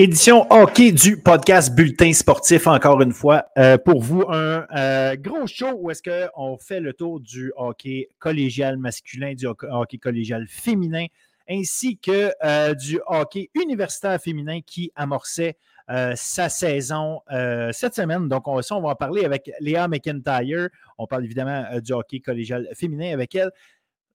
Édition hockey du podcast Bulletin sportif, encore une fois. Euh, pour vous, un euh, gros show où est-ce qu'on fait le tour du hockey collégial masculin, du hockey collégial féminin, ainsi que euh, du hockey universitaire féminin qui amorçait sa saison cette semaine. Donc, on, ça, on va en parler avec Léa McIntyre. On parle évidemment du hockey collégial féminin avec elle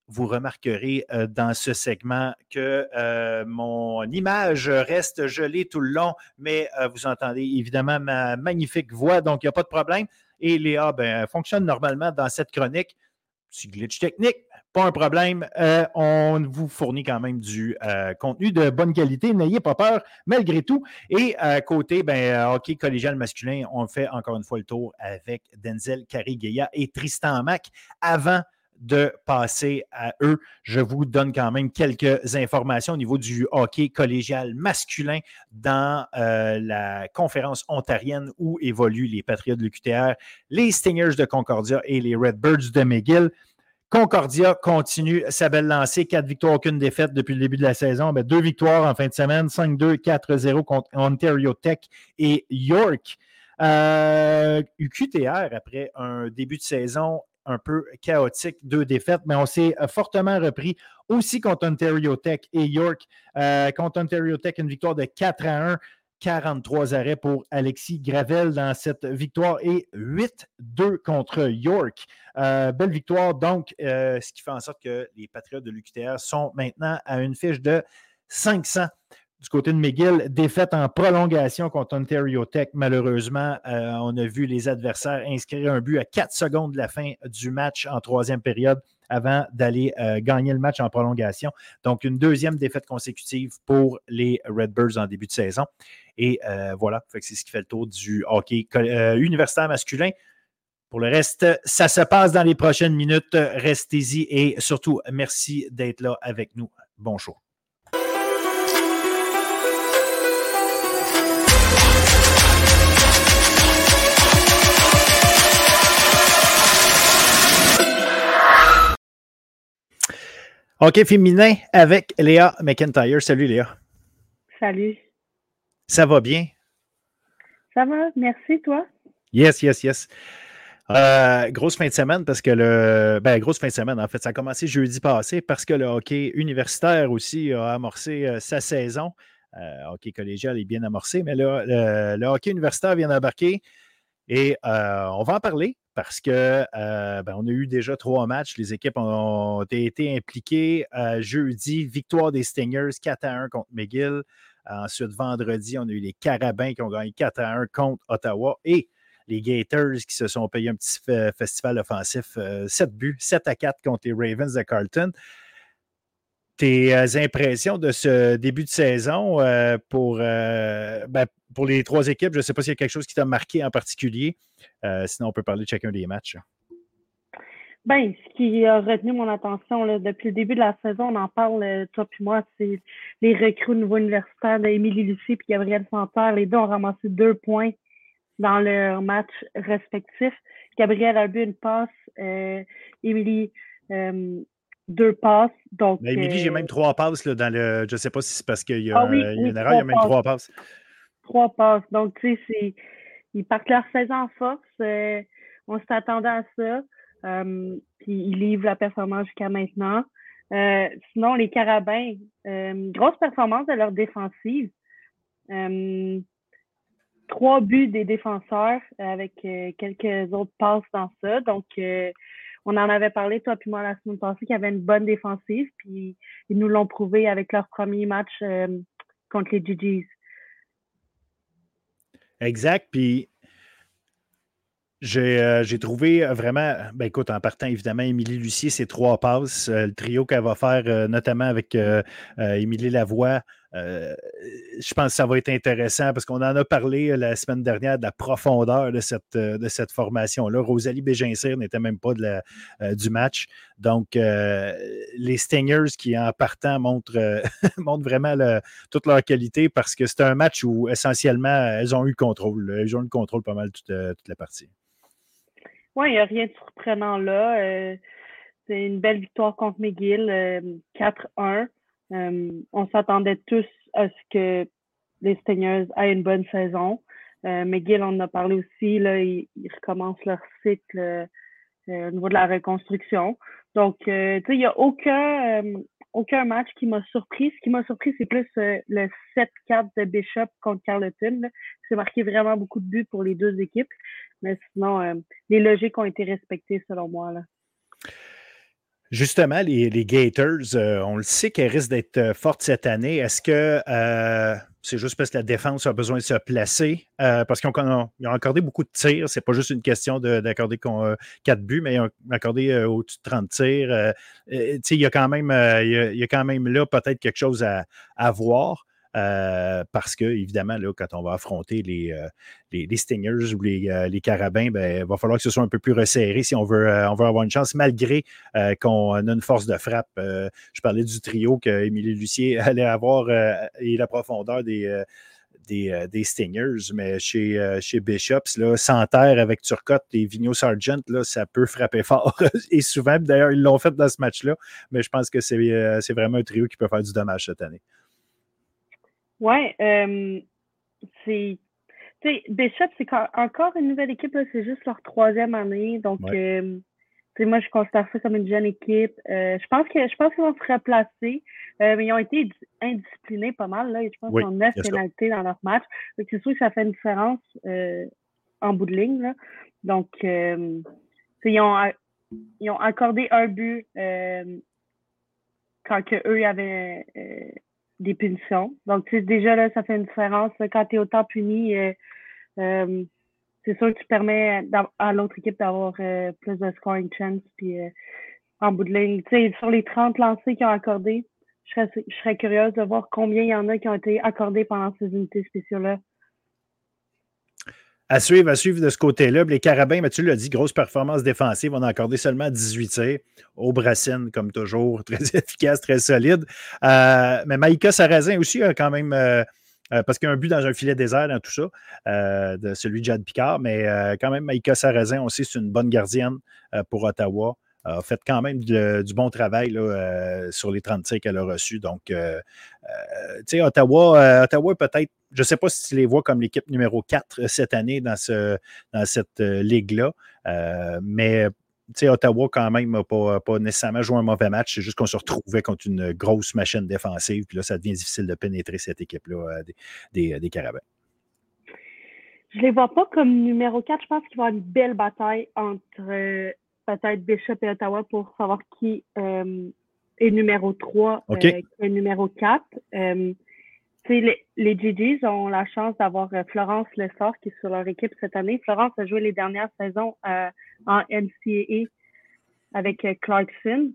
vous remarquerez euh, dans ce segment que euh, mon image reste gelée tout le long, mais euh, vous entendez évidemment ma magnifique voix, donc il n'y a pas de problème. Et Léa ben, fonctionne normalement dans cette chronique. Petit glitch technique, pas un problème. on vous fournit quand même du contenu de bonne qualité. N'ayez pas peur, malgré tout. Et côté ben, hockey collégial masculin, on fait encore une fois le tour avec Denzel Carigueya et Tristan Mac avant de passer à eux. Je vous donne quand même quelques informations au niveau du hockey collégial masculin dans euh, la conférence ontarienne où évoluent les Patriotes de l'UQTR, les Stingers de Concordia et les Redbirds de McGill. Concordia continue sa belle lancée. Quatre victoires, aucune défaite depuis le début de la saison. Ben, deux victoires en fin de semaine, 5-2, 4-0 contre Ontario Tech et York. UQTR, euh, après un début de saison un peu chaotique, deux défaites, mais on s'est euh, fortement repris aussi contre Ontario Tech et York. Euh, contre Ontario Tech, une victoire de 4 à 1. 43 arrêts pour Alexis Gravel dans cette victoire et 8-2 contre York. Euh, belle victoire, donc, ce qui fait en sorte que les Patriotes de l'UQTR sont maintenant à une fiche de 500 du côté de McGill, défaite en prolongation contre Ontario Tech. Malheureusement, euh, on a vu les adversaires inscrire un but à 4 secondes de la fin du match en troisième période avant d'aller euh, gagner le match en prolongation. Donc, une deuxième défaite consécutive pour les Redbirds en début de saison. Et euh, voilà, c'est ce qui fait le tour du hockey universitaire masculin. Pour le reste, ça se passe dans les prochaines minutes. Restez-y et surtout, merci d'être là avec nous. Bon OK, féminin avec Léa McIntyre. Salut Léa. Salut. Ça va bien? Ça va, merci, toi? Yes, yes, yes. Euh, grosse fin de semaine parce que le. Ben, grosse fin de semaine, en fait. Ça a commencé jeudi passé parce que le hockey universitaire aussi a amorcé euh, sa saison. Euh, hockey collégial est bien amorcé, mais là, le, hockey universitaire vient d'embarquer et on va en parler parce que euh, ben, a eu déjà trois matchs. Les équipes ont, été impliquées. Euh, jeudi, victoire des Stingers 4 à 1 contre McGill. Ensuite, vendredi, on a eu les Carabins qui ont gagné 4 à 1 contre Ottawa et les Gators qui se sont payés un petit festival offensif, 7 euh, buts, 7 à 4 contre les Ravens de Carlton tes euh, impressions de ce début de saison euh, pour, euh, ben, pour les trois équipes? Je ne sais pas s'il y a quelque chose qui t'a marqué en particulier. sinon, on peut parler de chacun des matchs. Ben, ce qui a retenu mon attention depuis le début de la saison, on en parle, toi et moi, c'est les recrues au niveau universitaire d'Émilie Lucie et Gabriel Santerre. Les deux ont ramassé deux points dans leur match respectif. Gabriel a bu une passe, Émilie deux passes. Donc, Mais Émilie, j'ai même euh, trois passes là, dans le. Je ne sais pas si c'est parce qu'il y a, ah une erreur, il y a même trois passes. Trois passes. Donc, tu sais, ils partent leur saison en force. Euh, on s'attendait à ça. Euh, puis ils livrent la performance jusqu'à maintenant. sinon, les Carabins, grosse performance de leur défensive. trois buts des défenseurs avec quelques autres passes dans ça. Donc, on en avait parlé, toi puis moi, la semaine passée, qu'il y avait une bonne défensive, puis ils nous l'ont prouvé avec leur premier match euh, contre les GGs. Exact. Puis euh, j'ai trouvé vraiment, ben écoute, en partant évidemment, Émilie Lucier, ses trois passes, euh, le trio qu'elle va faire, notamment avec Émilie Lavoie, euh, je pense que ça va être intéressant parce qu'on en a parlé euh, la semaine dernière de la profondeur de cette, euh, de cette formation-là. Rosalie Bégincir n'était même pas de du match. Donc, les Stingers qui, en partant, montrent, montrent vraiment toute leur qualité parce que c'est un match où essentiellement, elles ont eu le contrôle. Elles ont eu le contrôle pas mal toute, toute la partie. Oui, il n'y a rien de surprenant là. c'est une belle victoire contre McGill, 4-1. Euh, on s'attendait tous à ce que les Stingers aient une bonne saison. McGill, on en a parlé aussi, là, ils, recommencent leur cycle au niveau de la reconstruction. Donc, sais, il n'y a aucun, match qui m'a surpris. Ce qui m'a surpris, c'est plus le 7-4 de Bishop contre Carleton. C'est marqué vraiment beaucoup de buts pour les deux équipes. Mais sinon, les logiques ont été respectées selon moi. Justement, les, Gators, euh, on le sait qu'elles risquent d'être euh, fortes cette année. Est-ce que euh, c'est juste parce que la défense a besoin de se placer? parce qu'ils ont, accordé beaucoup de tirs. C'est pas juste une question d'accorder quatre buts, mais ils ont accordé au-dessus de 30 tirs. il y a quand même, y a, quand même là peut-être quelque chose à voir. Euh, parce que, évidemment, là, quand on va affronter les, euh, les, Stingers ou les, euh, les Carabins, ben, il va falloir que ce soit un peu plus resserré si on veut, on veut avoir une chance, malgré qu'on a une force de frappe. je parlais du trio qu'Émilie Lucier allait avoir et la profondeur des. Des, Stingers, mais chez, chez Bishops, là, sans terre avec Turcotte et Vigno Sargent, là, ça peut frapper fort. et souvent, d'ailleurs, ils l'ont fait dans ce match-là, mais je pense que c'est vraiment un trio qui peut faire du dommage cette année. Ouais, euh, c'est. Tu sais, Bishop, c'est encore une nouvelle équipe, c'est juste leur troisième année. Donc, euh, moi, je considère ça comme une jeune équipe. Euh, je pense que je pense qu'ils vont se replacer. mais ils ont été indisciplinés pas mal. Là, je pense qu'ils ont neuf pénalités dans leur match. Donc, c'est sûr que ça fait une différence en bout de ligne. Là. Donc, ils, ont, ils ont accordé un but quand que eux avaient des punitions. Donc, déjà là, ça fait une différence. Quand tu es autant puni, euh, euh, c'est sûr que tu permets à l'autre équipe d'avoir euh, plus de scoring chance. Puis en bout de ligne, tu sais, sur les 30 lancés qu'ils ont accordés, je serais, je serais curieuse de voir combien il y en a qui ont été accordés pendant ces unités spéciales-là à suivre, à suivre de ce côté-là. Les Carabins, mais tu l'as dit, grosse performance défensive. On a accordé seulement 18 tirs. Au Brassine, comme toujours, très efficace, très solide. Euh, mais Maïka Sarrazin aussi a quand même. Euh, euh, parce qu'il y a un but dans un filet désert dans tout ça, de celui de Jad Picard, mais quand même, Maïka Sarrazin, on sait, c'est une bonne gardienne pour Ottawa a fait quand même du bon travail sur les 30 tirs qu'elle a reçus. Donc, tu sais, Ottawa, Ottawa peut-être je ne sais pas si tu les vois comme l'équipe numéro 4 euh, cette année dans, ce, dans cette euh, ligue-là, euh, mais Ottawa, quand même, n'a pas, nécessairement joué un mauvais match. C'est juste qu'on se retrouvait contre une grosse machine défensive. Puis là, ça devient difficile de pénétrer cette équipe-là des, des, Carabins. Je ne les vois pas comme numéro 4. Je pense qu'il va y avoir une belle bataille entre peut-être Bishop et Ottawa pour savoir qui est numéro 3 et numéro 4 les, les GGs ont la chance d'avoir euh, Florence Lessard qui est sur leur équipe cette année. Florence a joué les dernières saisons euh, en NCAA avec euh, Clarkson,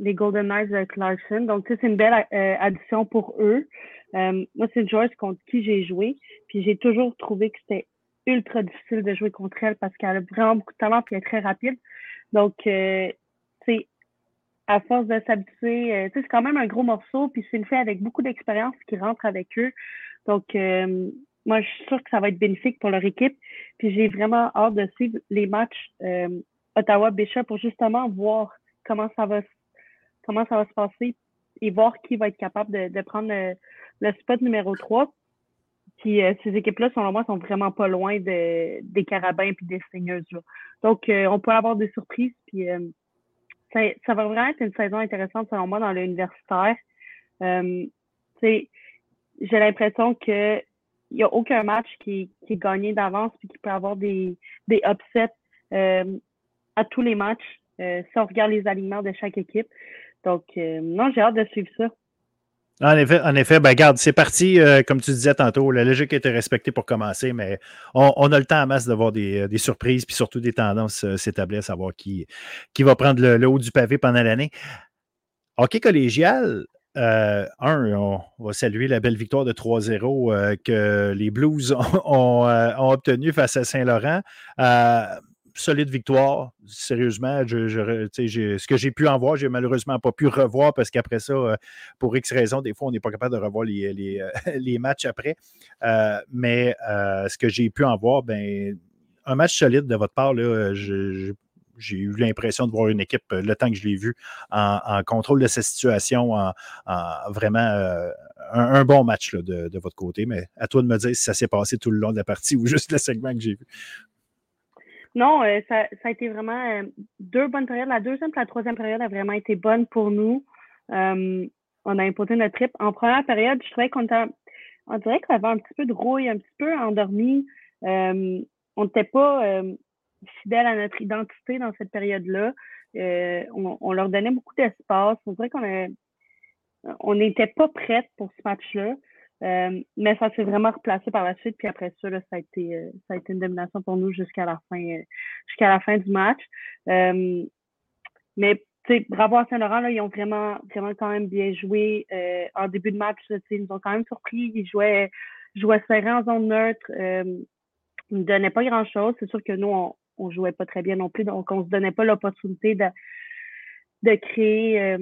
les Golden Knights de Clarkson. Donc, c'est une belle addition pour eux. moi, c'est une joueuse contre qui j'ai joué. Puis j'ai toujours trouvé que c'était ultra difficile de jouer contre elle parce qu'elle a vraiment beaucoup de talent et elle est très rapide. Donc, c'est à force de s'habituer, euh, c'est quand même un gros morceau, puis c'est une fait avec beaucoup d'expérience qui rentre avec eux. Donc, euh, moi, je suis sûre que ça va être bénéfique pour leur équipe. Puis j'ai vraiment hâte de suivre les matchs euh, Ottawa-Bishop pour justement voir comment ça va comment ça va se passer et voir qui va être capable de, prendre le, spot numéro 3. Puis ces équipes-là, selon moi, sont vraiment pas loin de, des Carabins puis des Seigneurs. Donc, on peut avoir des surprises. Puis ça, va vraiment être une saison intéressante selon moi dans l'universitaire. Euh, j'ai l'impression qu'il n'y a aucun match qui, qui est gagné d'avance et qui peut avoir des, des upsets euh, à tous les matchs euh, si on regarde les aliments de chaque équipe. Donc, euh, non, j'ai hâte de suivre ça. En effet, en effet, ben garde, c'est parti, euh, comme tu disais tantôt, la logique était respectée pour commencer, mais on, a le temps à masse d'avoir des, des, surprises, puis surtout des tendances euh, s'établir, à savoir qui, qui va prendre le, haut du pavé pendant l'année. Hockey collégial, euh, un, on va saluer la belle victoire de 3-0 que les Blues ont, ont, obtenue face à Saint-Laurent solide victoire. Sérieusement, ce que j'ai pu en voir, j'ai malheureusement pas pu revoir parce qu'après ça, euh, pour X raisons, des fois, on n'est pas capable de revoir les, les, euh, matchs après. Euh, mais ce que j'ai pu en voir, ben, un match solide de votre part, j'ai eu l'impression de voir une équipe, le temps que je l'ai vu, en, contrôle de sa situation, en, vraiment un, bon match de, votre côté, mais à toi de me dire si ça s'est passé tout le long de la partie ou juste le segment que j'ai vu. Non, ça, a été vraiment deux bonnes périodes. La deuxième et la troisième période a vraiment été bonne pour nous. on a imposé notre trip. En première période, je trouvais qu'on était, on dirait qu'on avait un petit peu de rouille, un petit peu endormi. on n'était pas fidèle à notre identité dans cette période-là. on, leur donnait beaucoup d'espace. On dirait qu'on on n'était pas prête pour ce match-là. Euh, mais ça s'est vraiment replacé par la suite. Puis après ça, ça, a été, euh, ça a été une domination pour nous jusqu'à la fin, euh, jusqu'à la fin du match. mais bravo à Saint-Laurent, ils ont vraiment, vraiment quand même bien joué. en début de match, ils nous ont quand même surpris. Ils jouaient, jouaient serré en zone neutre. ils ne donnaient pas grand-chose. C'est sûr que nous, on ne jouait pas très bien non plus. Donc, on ne se donnait pas l'opportunité de, de créer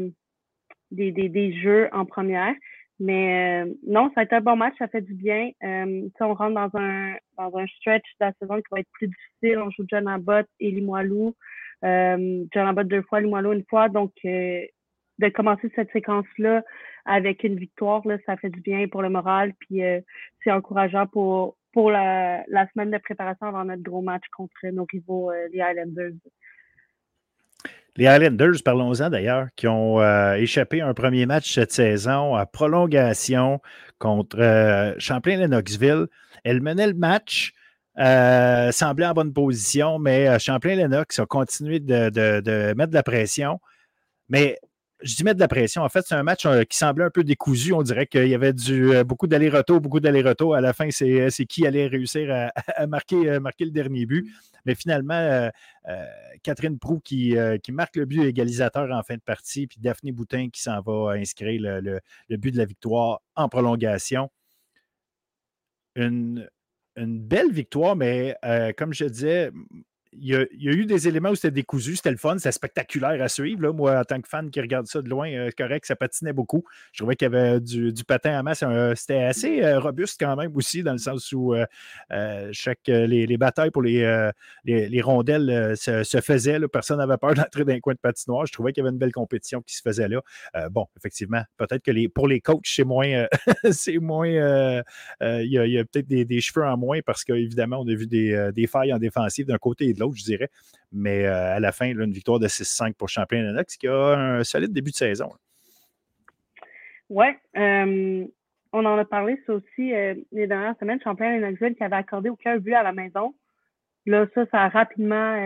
des, des, des jeux en première. Mais euh, non, ça a été un bon match, ça fait du bien. Euh, on rentre dans un, dans un stretch de la saison qui va être plus difficile. On joue John Abbott et Limoilou. Euh, John Abbott deux fois, Limoilou une fois. Donc, euh, de commencer cette séquence-là avec une victoire, là, ça fait du bien pour le moral. Puis euh, c'est encourageant pour, pour la, la semaine de préparation avant notre gros match contre nos rivaux, les Highlanders. Les Highlanders, parlons-en d'ailleurs, qui ont euh, échappé un premier match cette saison à prolongation contre euh, Champlain-Lennoxville. Elle menait le match, euh, semblait en bonne position, mais Champlain-Lennox a continué de, de, mettre de la pression. Mais je dis mettre de la pression. En fait, c'est un match euh, qui semblait un peu décousu. On dirait qu'il y avait euh, beaucoup d'aller-retour, beaucoup d'aller-retour. À la fin, c'est euh, qui allait réussir à, marquer, le dernier but. Mais finalement, Catherine Prou qui, marque le but égalisateur en fin de partie, puis Daphné Boutin qui s'en va inscrire le, but de la victoire en prolongation. Une belle victoire, mais comme je disais, il y, a, eu des éléments où c'était décousu, c'était le fun, c'était spectaculaire à suivre. Là. Moi, en tant que fan qui regarde ça de loin, euh, correct, ça patinait beaucoup. Je trouvais qu'il y avait du, patin à masse. C'était assez euh, robuste quand même aussi, dans le sens où euh, chaque, les, batailles pour les, les, rondelles se, faisaient. Personne n'avait peur d'entrer dans un coin de patinoire. Je trouvais qu'il y avait une belle compétition qui se faisait là. bon, effectivement, peut-être que les, pour les coachs, c'est moins. c'est moins il y a, peut-être des, cheveux en moins parce qu'évidemment, on a vu des, des failles en défensive d'un côté et de l'autre, je dirais. Mais euh, à la fin, une victoire de 6-5 pour Champlain Lennox qui a un solide début de saison. Oui. Euh, on en a parlé, ça aussi, euh, les dernières semaines. Champlain Lennoxville qui avait accordé aucun but à la maison. Là, ça, ça a rapidement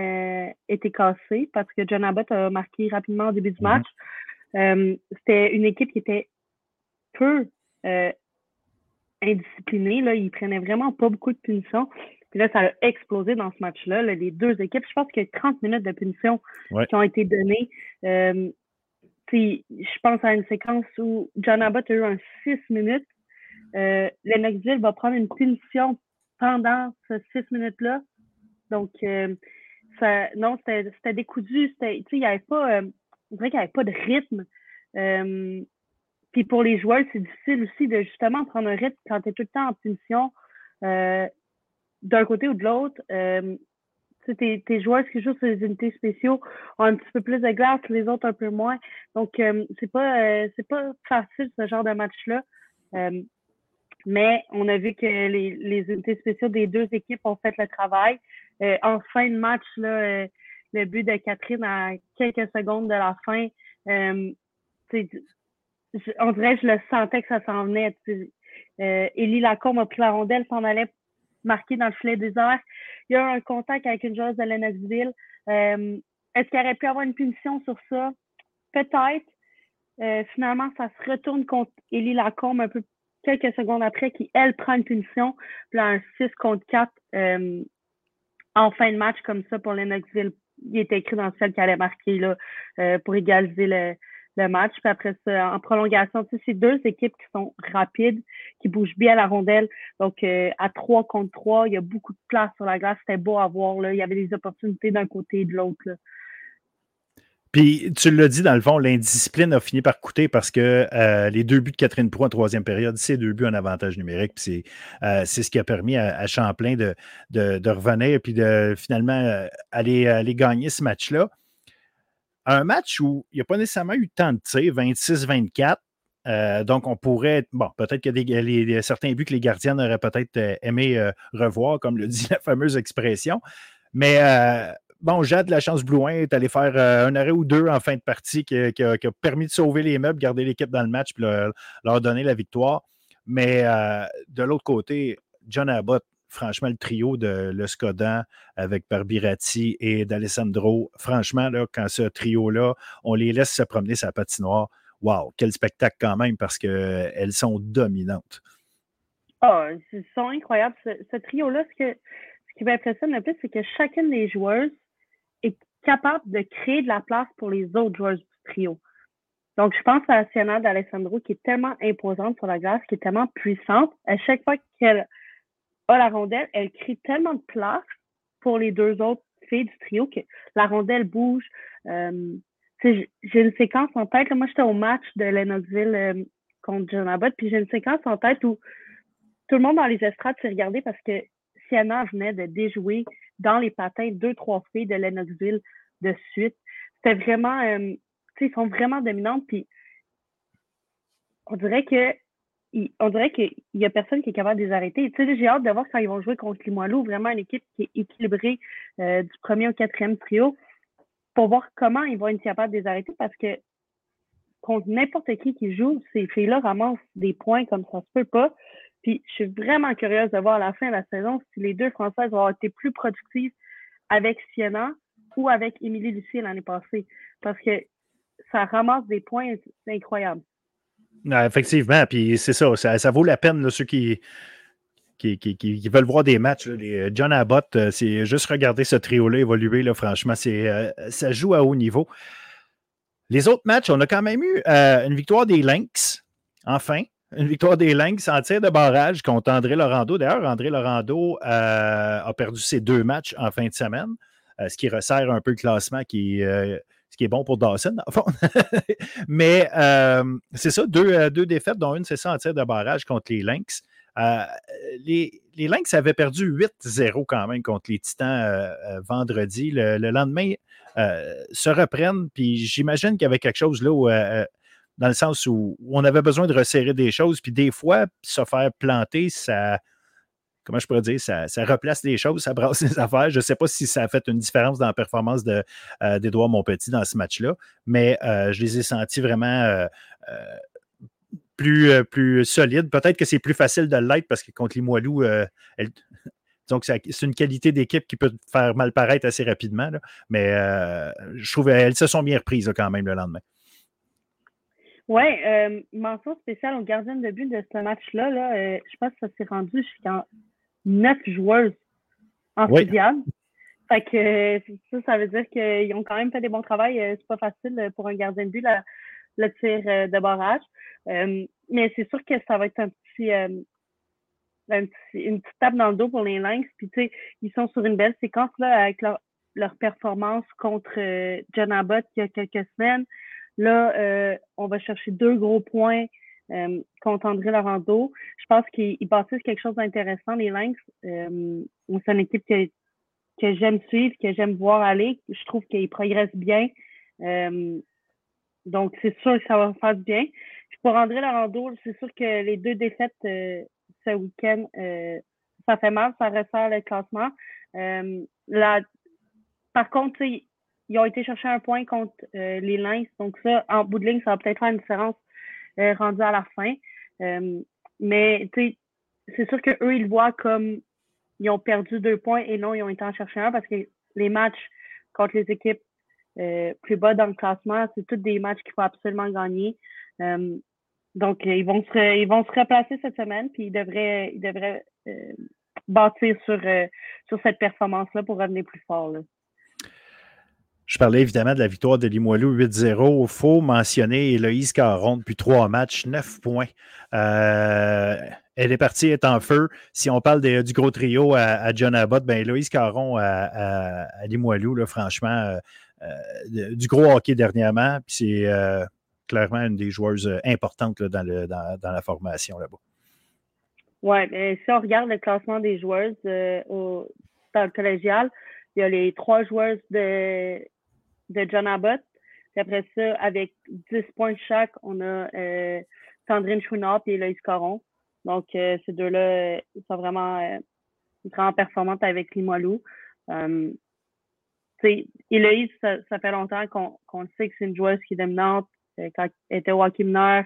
été cassé parce que John Abbott a marqué rapidement au début du mm-hmm. match. C'était une équipe qui était peu indisciplinée. Là. Ils prenaient vraiment pas beaucoup de punitions. Puis là, ça a explosé dans ce match-là. Les deux équipes, je pense qu'il y a 30 minutes de punition qui ont été données. Euh, je pense à une séquence où John Abbott a eu un 6 minutes. Euh, Lennoxville va prendre une punition pendant ces 6 minutes-là. Donc, euh, ça, non, c'était décousu. Il n'y avait pas, euh, on dirait qu'il n'y avait pas de rythme. Euh, puis pour les joueurs, c'est difficile aussi de justement prendre un rythme quand tu es tout le temps en punition. Euh, d'un côté ou de l'autre, euh, tes, tes, joueurs qui jouent sur les unités spéciaux ont un petit peu plus de glace, les autres un peu moins. Donc, euh, c'est pas euh, c'est pas facile ce genre de match-là. Euh, mais on a vu que les, les unités spéciaux des deux équipes ont fait le travail. en fin de match, là, le but de Catherine à quelques secondes de la fin, on dirait que je le sentais que ça s'en venait. Euh, Élie Lacombe a pris la rondelle, s'en allait marqué dans le filet airs. Il y a eu un contact avec une joueuse de Lennoxville. Euh, Est-ce qu'il aurait pu avoir une punition sur ça? Peut-être. Euh, finalement, ça se retourne contre Élie Lacombe un peu quelques secondes après, qui, elle, prend une punition. Puis un 6 contre 4 euh, en fin de match comme ça pour Lennoxville. Il était écrit dans celle qui allait marquer là, pour égaliser le, le match. Puis après ça, en prolongation, tu sais, c'est deux équipes qui sont rapides, qui bougent bien la rondelle. Donc, euh, à trois contre trois, il y a beaucoup de place sur la glace. C'était beau à voir. Là. Il y avait des opportunités d'un côté et de l'autre. Puis tu l'as dit, dans le fond, l'indiscipline a fini par coûter parce que euh, les deux buts de Catherine Pro en troisième période, c'est deux buts en avantage numérique. Puis c'est euh, ce qui a permis à, Champlain de, de, de, revenir puis de finalement aller, aller gagner ce match-là un match où il n'y a pas nécessairement eu tant de tirs, 26-24, donc, on pourrait, bon, peut-être qu'il y a certains buts que les gardiens auraient peut-être aimé revoir, comme le dit la fameuse expression. Mais bon, Jade, la chance Blouin est allé faire un arrêt ou deux en fin de partie qui, a, permis de sauver les meubles, garder l'équipe dans le match, puis leur, donner la victoire. Mais de l'autre côté, John Abbott, franchement, le trio de Le Scodan avec Barbirati et d'Alessandro, franchement, là, quand ce trio-là, on les laisse se promener sa patinoire, wow, quel spectacle quand même parce qu'elles sont dominantes. Oh, ils sont incroyables. Ce, trio-là, ce, que, qui m'impressionne le plus, c'est que chacune des joueuses est capable de créer de la place pour les autres joueuses du trio. Donc, je pense à Sienna d'Alessandro qui est tellement imposante sur la glace, qui est tellement puissante. À chaque fois qu'elle la rondelle, elle crée tellement de place pour les deux autres filles du trio que la rondelle bouge. Euh, j'ai une séquence en tête. moi, j'étais au match de Lennoxville euh, contre John Abbott, puis j'ai une séquence en tête où tout le monde dans les estrades s'est regardé parce que Sienna venait de déjouer dans les patins deux, trois filles de Lennoxville de suite. C'était vraiment, euh, ils sont vraiment dominantes, puis on dirait que on dirait qu'il n'y a personne qui est capable de les arrêter. Tu sais, j'ai hâte de voir quand ils vont jouer contre Limoilou, vraiment une équipe qui est équilibrée euh, du premier au quatrième trio, pour voir comment ils vont être capables de les arrêter parce que contre n'importe qui qui joue, ces filles-là ramassent des points comme ça se peut pas. Puis je suis vraiment curieuse de voir à la fin de la saison si les deux Françaises vont avoir été plus productives avec Siena ou avec Émilie Lucie l'année passée. Parce que ça ramasse des points, incroyables effectivement, puis c'est ça, ça, vaut la peine, ceux qui, qui, veulent voir des matchs. les John Abbott, euh, c'est juste regarder ce trio-là évoluer, franchement, euh, ça joue à haut niveau. Les autres matchs, on a quand même eu euh, une victoire des Lynx, enfin. Une victoire des Lynx en tir de barrage contre André Laurando. D'ailleurs, André Laurando a perdu ses deux matchs en fin de semaine, ce qui resserre un peu le classement qui, qui est bon pour Dawson, en fond. Mais euh, c'est ça, euh, deux, défaites, dont une, c'est ça en tir de barrage contre les Lynx. Euh, les, les, Lynx avaient perdu 8-0 quand même contre les Titans vendredi. Le, lendemain, se reprennent, puis j'imagine qu'il y avait quelque chose là dans le sens où, on avait besoin de resserrer des choses, puis des fois, se faire planter, ça, comment je pourrais dire, ça, replace les choses, ça brasse les affaires. Je ne sais pas si ça a fait une différence dans la performance euh, d'Edouard Montpetit dans ce match-là, mais euh, je les ai sentis vraiment euh, plus, plus solides. Peut-être que c'est plus facile de l'être parce que contre les Moilous, donc c'est une qualité d'équipe qui peut faire mal paraître assez rapidement, mais je trouve qu'elles se sont bien reprises quand même le lendemain. Oui, mention spéciale aux gardiennes de but de ce match-là. Là, je pense que ça s'est rendu jusqu'en neuf joueuses en oui. Fait que ça, ça veut dire qu'ils ont quand même fait des bons travail. Euh, c'est pas facile pour un gardien de but, le tir euh, de barrage. Euh, mais c'est sûr que ça va être un petit, une petite tape dans le dos pour les Lynx. Puis, tu sais, ils sont sur une belle séquence là, avec leur, leur performance contre John Abbott il y a quelques semaines. Là, on va chercher deux gros points euh, contre André Laurando. Je pense qu'ils bâtissent quelque chose d'intéressant, les Lynx. Euh, c'est une équipe que, j'aime suivre, que j'aime voir aller. Je trouve qu'ils progressent bien. Euh, donc, c'est sûr que ça va faire du bien. pour André Laurando, c'est sûr que les deux défaites euh, ce week-end, ça fait mal, ça resserre le classement. par contre, ils ont été chercher un point contre les Lynx. Donc ça, en bout de ligne, ça va peut-être faire une différence euh, rendu à la fin. Euh, mais c'est sûr qu'eux, ils le voient comme ils ont perdu deux points et non, ils ont été en chercher un parce que les matchs contre les équipes euh, plus bas dans le classement, c'est tous des matchs qu'il faut absolument gagner. donc, ils vont se ils vont se replacer cette semaine, puis ils devraient, ils devraient bâtir sur, sur cette performance-là pour revenir plus fort. Je parlais évidemment de la victoire de Limoilou 8-0. Il faut mentionner Héloïse Caron depuis trois matchs, neuf points. Euh, elle est partie, est en feu. Si on parle du gros trio à, John Abbott, ben Caron à, Limoilou, franchement, euh, euh, du gros hockey dernièrement. Puis c'est clairement une des joueuses importantes dans, la formation là-bas. Oui, mais si on regarde le classement des joueuses au, dans le collégial, il y a les trois joueuses de, de John Abbott. Puis après ça, avec 10 points chaque, on a euh, Sandrine Chouinard et Eloïse Coron. Donc, ces deux-là sont vraiment, vraiment performantes avec Limoilou. Héloïse, ça, ça, fait longtemps qu'on sait que c'est une joueuse qui est dominante. quand elle était au hockey mineur,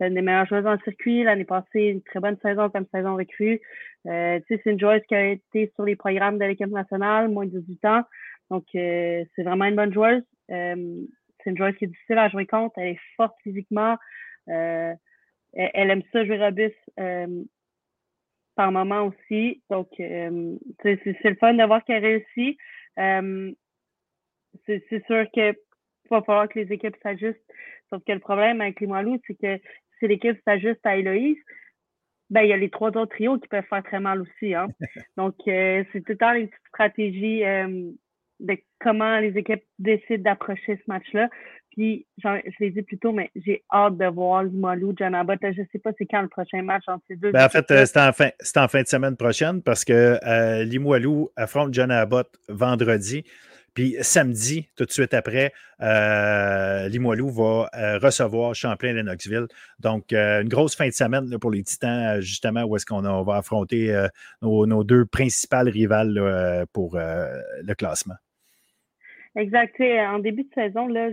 une des meilleures joueuses dans le circuit. L'année passée, une très bonne saison comme saison recrue. Euh, c'est une joueuse qui a été sur les programmes de l'équipe nationale, moins de 18 ans. Donc, euh, c'est vraiment une bonne joueuse. Euh, c'est une joueuse qui est difficile à jouer contre. Elle est forte physiquement. Elle, aime ça jouer robuste par moment aussi. Donc, c'est le fun de voir qu'elle réussit. c'est sûr que va falloir que les équipes s'ajustent. Sauf que le problème avec les Moilous, c'est que si l'équipe s'ajuste à Héloïse, ben, il y a les trois autres trios qui peuvent faire très mal aussi. Hein. Donc, euh, c'est tout le temps une petite stratégie euh, de comment les équipes décident d'approcher ce match-là. Puis, je l'ai dit plus tôt, mais j'ai hâte de voir Limoilou, John Abbott. Je ne sais pas c'est quand le prochain match entre ces deux. Ben, en fait, euh, c'est en, fin, en fin de semaine prochaine parce que Limoilou affronte John Abbott vendredi. Puis samedi, tout de suite après, euh, Limoilou va euh, recevoir Champlain-Lennoxville. Donc, euh, une grosse fin de semaine pour les Titans, justement, où est-ce qu'on va affronter nos, deux principales rivales pour le classement. Exact. en début de saison, là,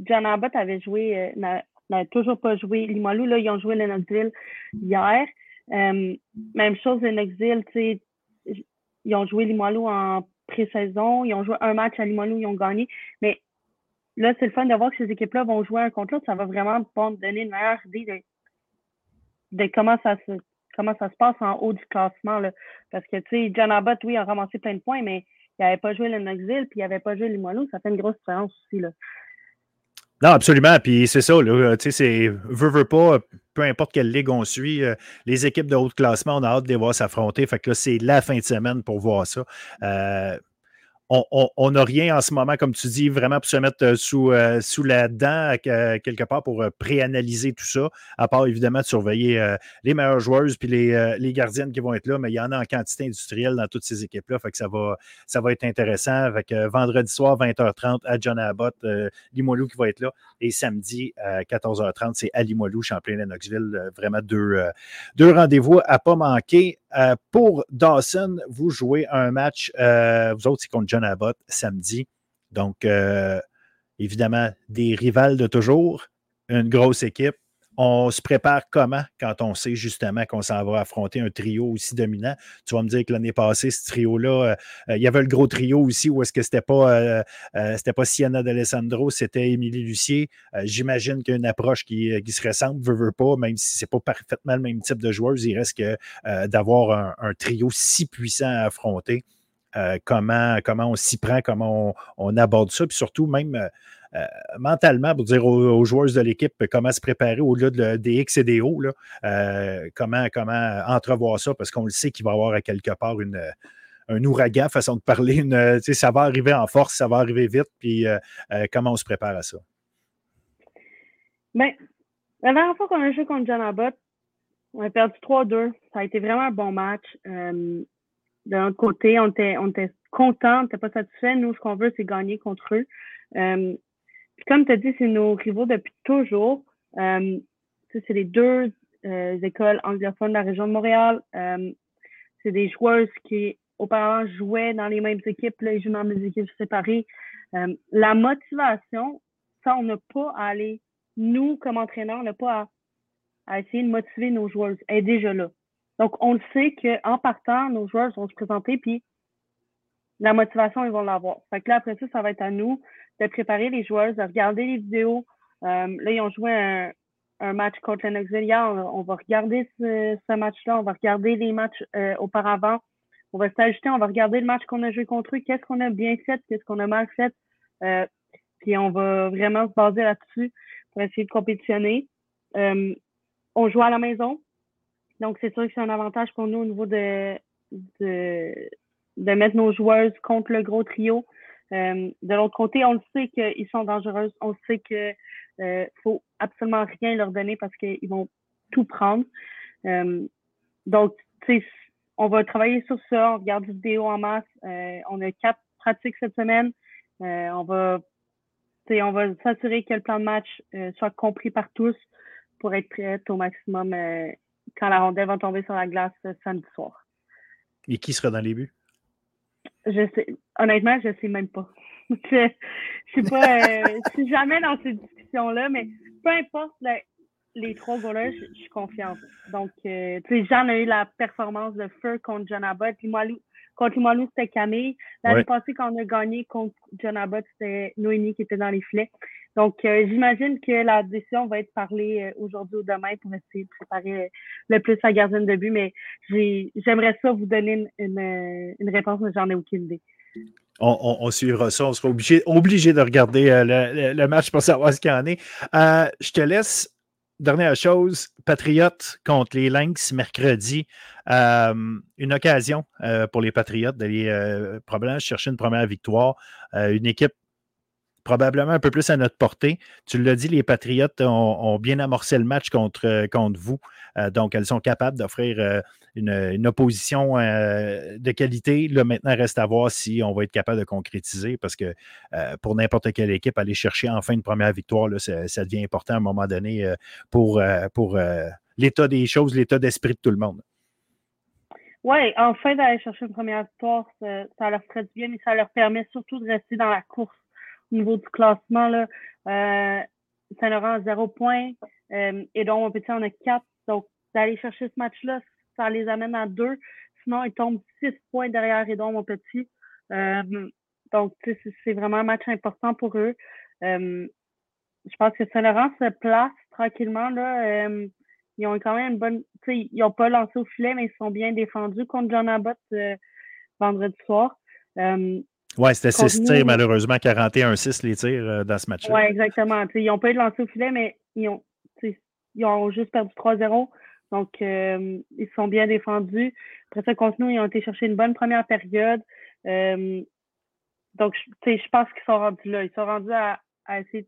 John Abbott avait joué, n'a toujours pas joué. Limoilou, là, ils ont joué Lennoxville hier. même chose, Lennoxville, ils ont joué Limoilou en pré-saison. Ils ont joué un match à Limoilou, ils ont gagné. Mais là, c'est le fun de voir que ces équipes-là vont jouer un contre l'autre. Ça va vraiment donner une meilleure idée de, comment, ça se, comment ça se passe en haut du classement. Là. Parce que, tu sais, John Abbott, oui, a ramassé plein de points, mais il n'avait pas joué le Knoxville, puis il n'avait pas joué Limoilou. Ça fait une grosse différence aussi. Là. Non, absolument. Puis c'est ça, là, tu sais, c'est veut, veut pas, peu importe quelle ligue on suit, euh, les équipes de haut classement, on a hâte de les voir s'affronter. Fait que là, c'est la fin de semaine pour voir ça. Euh, on n'a rien en ce moment, comme tu dis, vraiment pour se mettre euh, sous, euh, sous la dent euh, quelque part pour préanalyser tout ça, à part évidemment de surveiller les meilleures joueuses puis les, gardiennes qui vont être là, mais il y en a en quantité industrielle dans toutes ces équipes-là, ça va, ça va être intéressant. avec vendredi soir, 20h30 à John Abbott, Limoilou qui va être là, et samedi, 14h30, c'est à Limoilou, Champlain-Lennoxville, vraiment deux, deux rendez-vous à pas manquer. pour Dawson, vous jouez un match, vous autres, c'est contre John Abbott samedi. Donc, euh, évidemment, des rivales de toujours, une grosse équipe. On se prépare comment quand on sait justement qu'on s'en va affronter un trio aussi dominant? Tu vas me dire que l'année passée, ce trio-là, euh, il y avait le gros trio aussi où est-ce que c'était pas, euh, pas Sienna d'Alessandro, c'était Émilie Lucier. J'imagine qu'il y a une approche qui, se ressemble, veut, veut pas, même si c'est pas parfaitement le même type de joueuse, il reste que d'avoir un, trio si puissant à affronter. Euh, comment, comment on s'y prend, comment on, aborde ça, puis surtout même euh, euh, mentalement, pour dire aux, joueurs de l'équipe comment se préparer au-delà des X et des O, comment, comment entrevoir ça, parce qu'on le sait qu'il va y avoir à quelque part une, un ouragan, façon de parler, une, ça va arriver en force, ça va arriver vite, puis comment on se prépare à ça? Bien, la dernière fois qu'on a joué contre John Abbott, on a perdu 3-2. Ça a été vraiment un bon match de notre côté, on était, on était content, on n'était pas satisfait. Nous, ce qu'on veut, c'est gagner contre eux. Euh, comme tu as dit, c'est nos rivaux depuis toujours. Euh, c'est les deux euh, écoles anglophones de la région de Montréal. Euh, c'est des joueuses qui, auparavant, jouaient dans les mêmes équipes. Là, ils jouent dans des équipes séparées. la motivation, ça, on n'a pas à aller, nous, comme entraîneurs, on n'a pas à, à, essayer de motiver nos joueuses. Elle est déjà là. Donc, on le sait qu'en partant, nos joueurs vont se présenter, puis la motivation, ils vont l'avoir. Fait que là, après ça, ça va être à nous de préparer les joueurs, de regarder les vidéos. Euh, là, ils ont joué un, un match contre l'Auxilia. On, on, va regarder ce, ce match-là. On va regarder les matchs euh, auparavant. On va s'ajouter. On va regarder le match qu'on a joué contre eux. Qu'est-ce qu'on a bien fait? Qu'est-ce qu'on a mal fait? Euh, puis on va vraiment se baser là-dessus pour essayer de compétitionner. Euh, on joue à la maison. Donc, c'est sûr que c'est un avantage pour nous au niveau de, de, de mettre nos joueuses contre le gros trio. Euh, de l'autre côté, on le sait qu'ils sont dangereux. On sait qu'il euh, faut absolument rien leur donner parce qu'ils vont tout prendre. Euh, donc, tu on va travailler sur ça. On regarde des vidéos en masse. Euh, on a quatre pratiques cette semaine. on va on va s'assurer que le plan de match soit compris par tous. pour être prête au maximum quand la rondelle va tomber sur la glace samedi soir. Et qui sera dans les buts? Je sais, honnêtement, je ne sais même pas. je, je sais pas, je suis jamais dans ces discussions-là, mais peu importe les trois goalers, je, suis confiante. Donc, tu sais, Jean a eu la performance de feu contre John Abbott. Limoilou, contre Limoilou, c'était Camille. L'année passée, quand on a gagné contre John Abbott, c'était Noémie qui était dans les filets. Donc, euh, j'imagine que la décision va être parlée euh, aujourd'hui ou demain pour essayer de préparer euh, le plus la gardienne de but, mais j'aimerais ça vous donner une, réponse, mais j'en ai aucune idée. On, suivra ça. On sera obligé, obligé de regarder le, match pour savoir ce qu'il en est. je te laisse. Dernière chose, Patriotes contre les Lynx mercredi. une occasion pour les Patriotes d'aller probablement chercher une première victoire. une équipe probablement un peu plus à notre portée. Tu l'as dit, les Patriotes ont, bien amorcé le match contre, euh, contre vous. Euh, donc, elles sont capables d'offrir euh, une, opposition de qualité. Là, maintenant, reste à voir si on va être capable de concrétiser parce que pour n'importe quelle équipe, aller chercher enfin une première victoire, là, ça, devient important à un moment donné pour, pour l'état des choses, l'état d'esprit de tout le monde. Oui, enfin d'aller chercher une première victoire, ça, leur ferait du bien, mais ça leur permet surtout de rester dans la course niveau du classement, là, euh, Saint-Laurent a zéro point. Euh, et donc, Petit en a quatre. Donc, d'aller chercher ce match-là, ça les amène à deux. Sinon, ils tombent six points derrière Edon, mon petit. Euh, donc, c'est vraiment un match important pour eux. Euh, je pense que Saint-Laurent se place tranquillement. Là. Ils ont quand même une bonne. Ils n'ont pas lancé au filet, mais ils sont bien défendus contre John Abbott vendredi soir. Oui, c'était 6 tirs, malheureusement, 41-6 les tirs euh, dans ce match-là. Oui, exactement. ils n'ont pas eu de lancer au filet, mais ils ont, ils ont juste perdu 3-0. Donc, euh, ils sont bien défendus. Après ça, contre nous, ils ont été chercher une bonne première période. Euh, donc, je pense qu'ils sont rendus là. Ils sont rendus à, essayer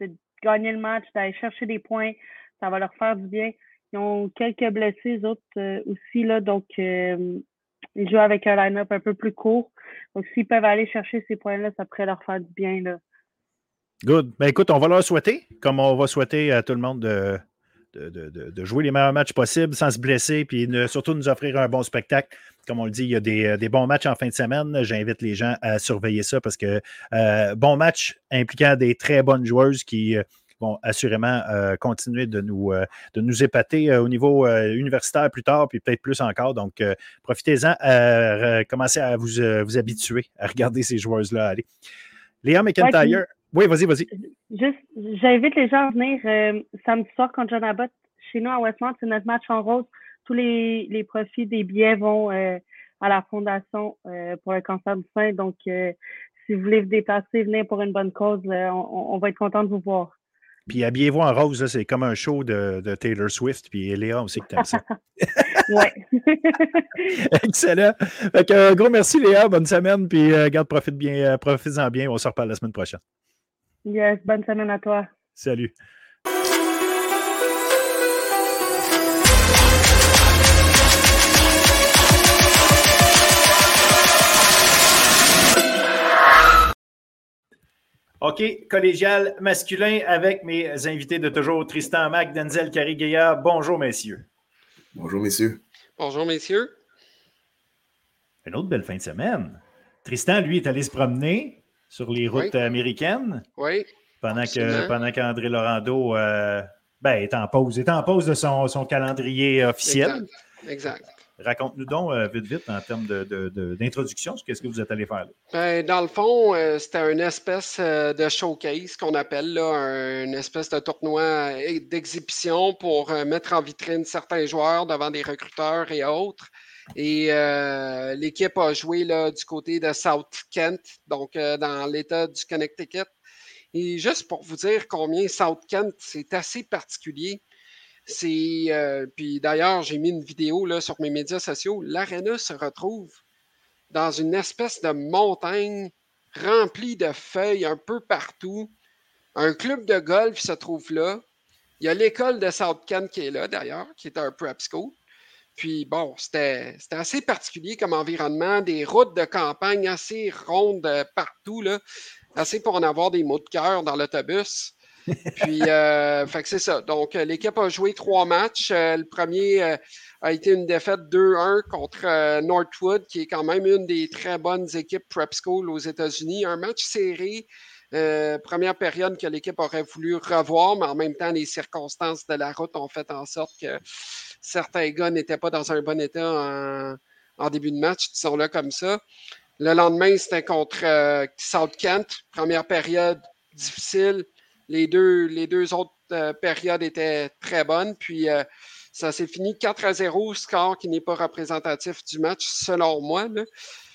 de gagner le match, d'aller chercher des points. Ça va leur faire du bien. Ils ont quelques blessés, les autres aussi. Là, donc, ils jouent avec un line-up un peu plus court. Donc, s'ils peuvent aller chercher ces points-là, ça pourrait leur faire du bien. Là. Good. Ben, écoute, on va leur souhaiter, comme on va souhaiter à tout le monde de, de, jouer les meilleurs matchs possibles sans se blesser, puis surtout nous offrir un bon spectacle. Comme on le dit, il y a des, bons matchs en fin de semaine. J'invite les gens à surveiller ça parce que euh, bon match impliquant des très bonnes joueuses qui euh, vont assurément euh, continuer de nous, euh, de nous épater euh, au niveau universitaire plus tard, puis peut-être plus encore. Donc, profitez-en, commencez à vous, vous habituer à regarder ces joueuses-là aller. Léa McIntyre. oui, vas-y, vas-y. Juste, j'invite les gens à venir samedi soir contre John Abbott. Chez nous à Westmont, c'est notre match en rose. Tous les, profits des billets vont à la Fondation pour le cancer du sein. Donc, si vous voulez vous déplacer, venir pour une bonne cause, on, va être content de vous voir. Puis habillez-vous en rose, c'est comme un show de, Taylor Swift. Puis Léa, on sait que tu aimes ça. oui. Excellent. Fait que, gros merci Léa, bonne semaine. Puis euh, garde, profite bien, euh, profite-en bien. On se reparle la semaine prochaine. Yes, bonne semaine à toi. Salut. OK, collégial masculin avec mes invités de toujours, Tristan Mac, Denzel Carigueya. Bonjour, messieurs. Bonjour, messieurs. Bonjour, messieurs. Une autre belle fin de semaine. Tristan, lui, est allé se promener sur les routes américaines. Oui. Pendant que pendant qu'André Laurando euh, ben, est en pause. est en pause de son, son calendrier officiel. exact. exact. Raconte-nous donc euh, vite, vite, en termes d'introduction, de, qu'est-ce que vous êtes allé faire là? Ben, dans le fond, euh, c'était une espèce euh, de showcase qu'on appelle là, une espèce de tournoi d'exhibition pour mettre en vitrine certains joueurs devant des recruteurs et autres. Et l'équipe a joué là, du côté de South Kent, donc dans l'État du Connecticut. Et juste pour vous dire combien South Kent, c'est assez particulier. C'est euh, puis d'ailleurs, j'ai mis une vidéo sur mes médias sociaux. L'aréna se retrouve dans une espèce de montagne remplie de feuilles un peu partout. Un club de golf se trouve là. Il y a l'école de South Kent qui est là, d'ailleurs, qui est un prep school. Puis bon, c'était assez particulier comme environnement, des routes de campagne assez rondes partout, là, assez pour en avoir des mots de cœur dans l'autobus. Puis, que c'est ça. Donc, l'équipe a joué trois matchs. le premier a été une défaite 2-1 contre Northwood, qui est quand même une des très bonnes équipes prep school aux États-Unis. Un match serré. première période que l'équipe aurait voulu revoir, mais en même temps, les circonstances de la route ont fait en sorte que certains gars n'étaient pas dans un bon état en, début de match, disons-le comme ça. Le lendemain, c'était contre euh, South Kent. Première période difficile. Les deux, les deux autres euh, périodes étaient très bonnes. Puis euh, ça s'est fini 4 à 0, score qui n'est pas représentatif du match, selon moi.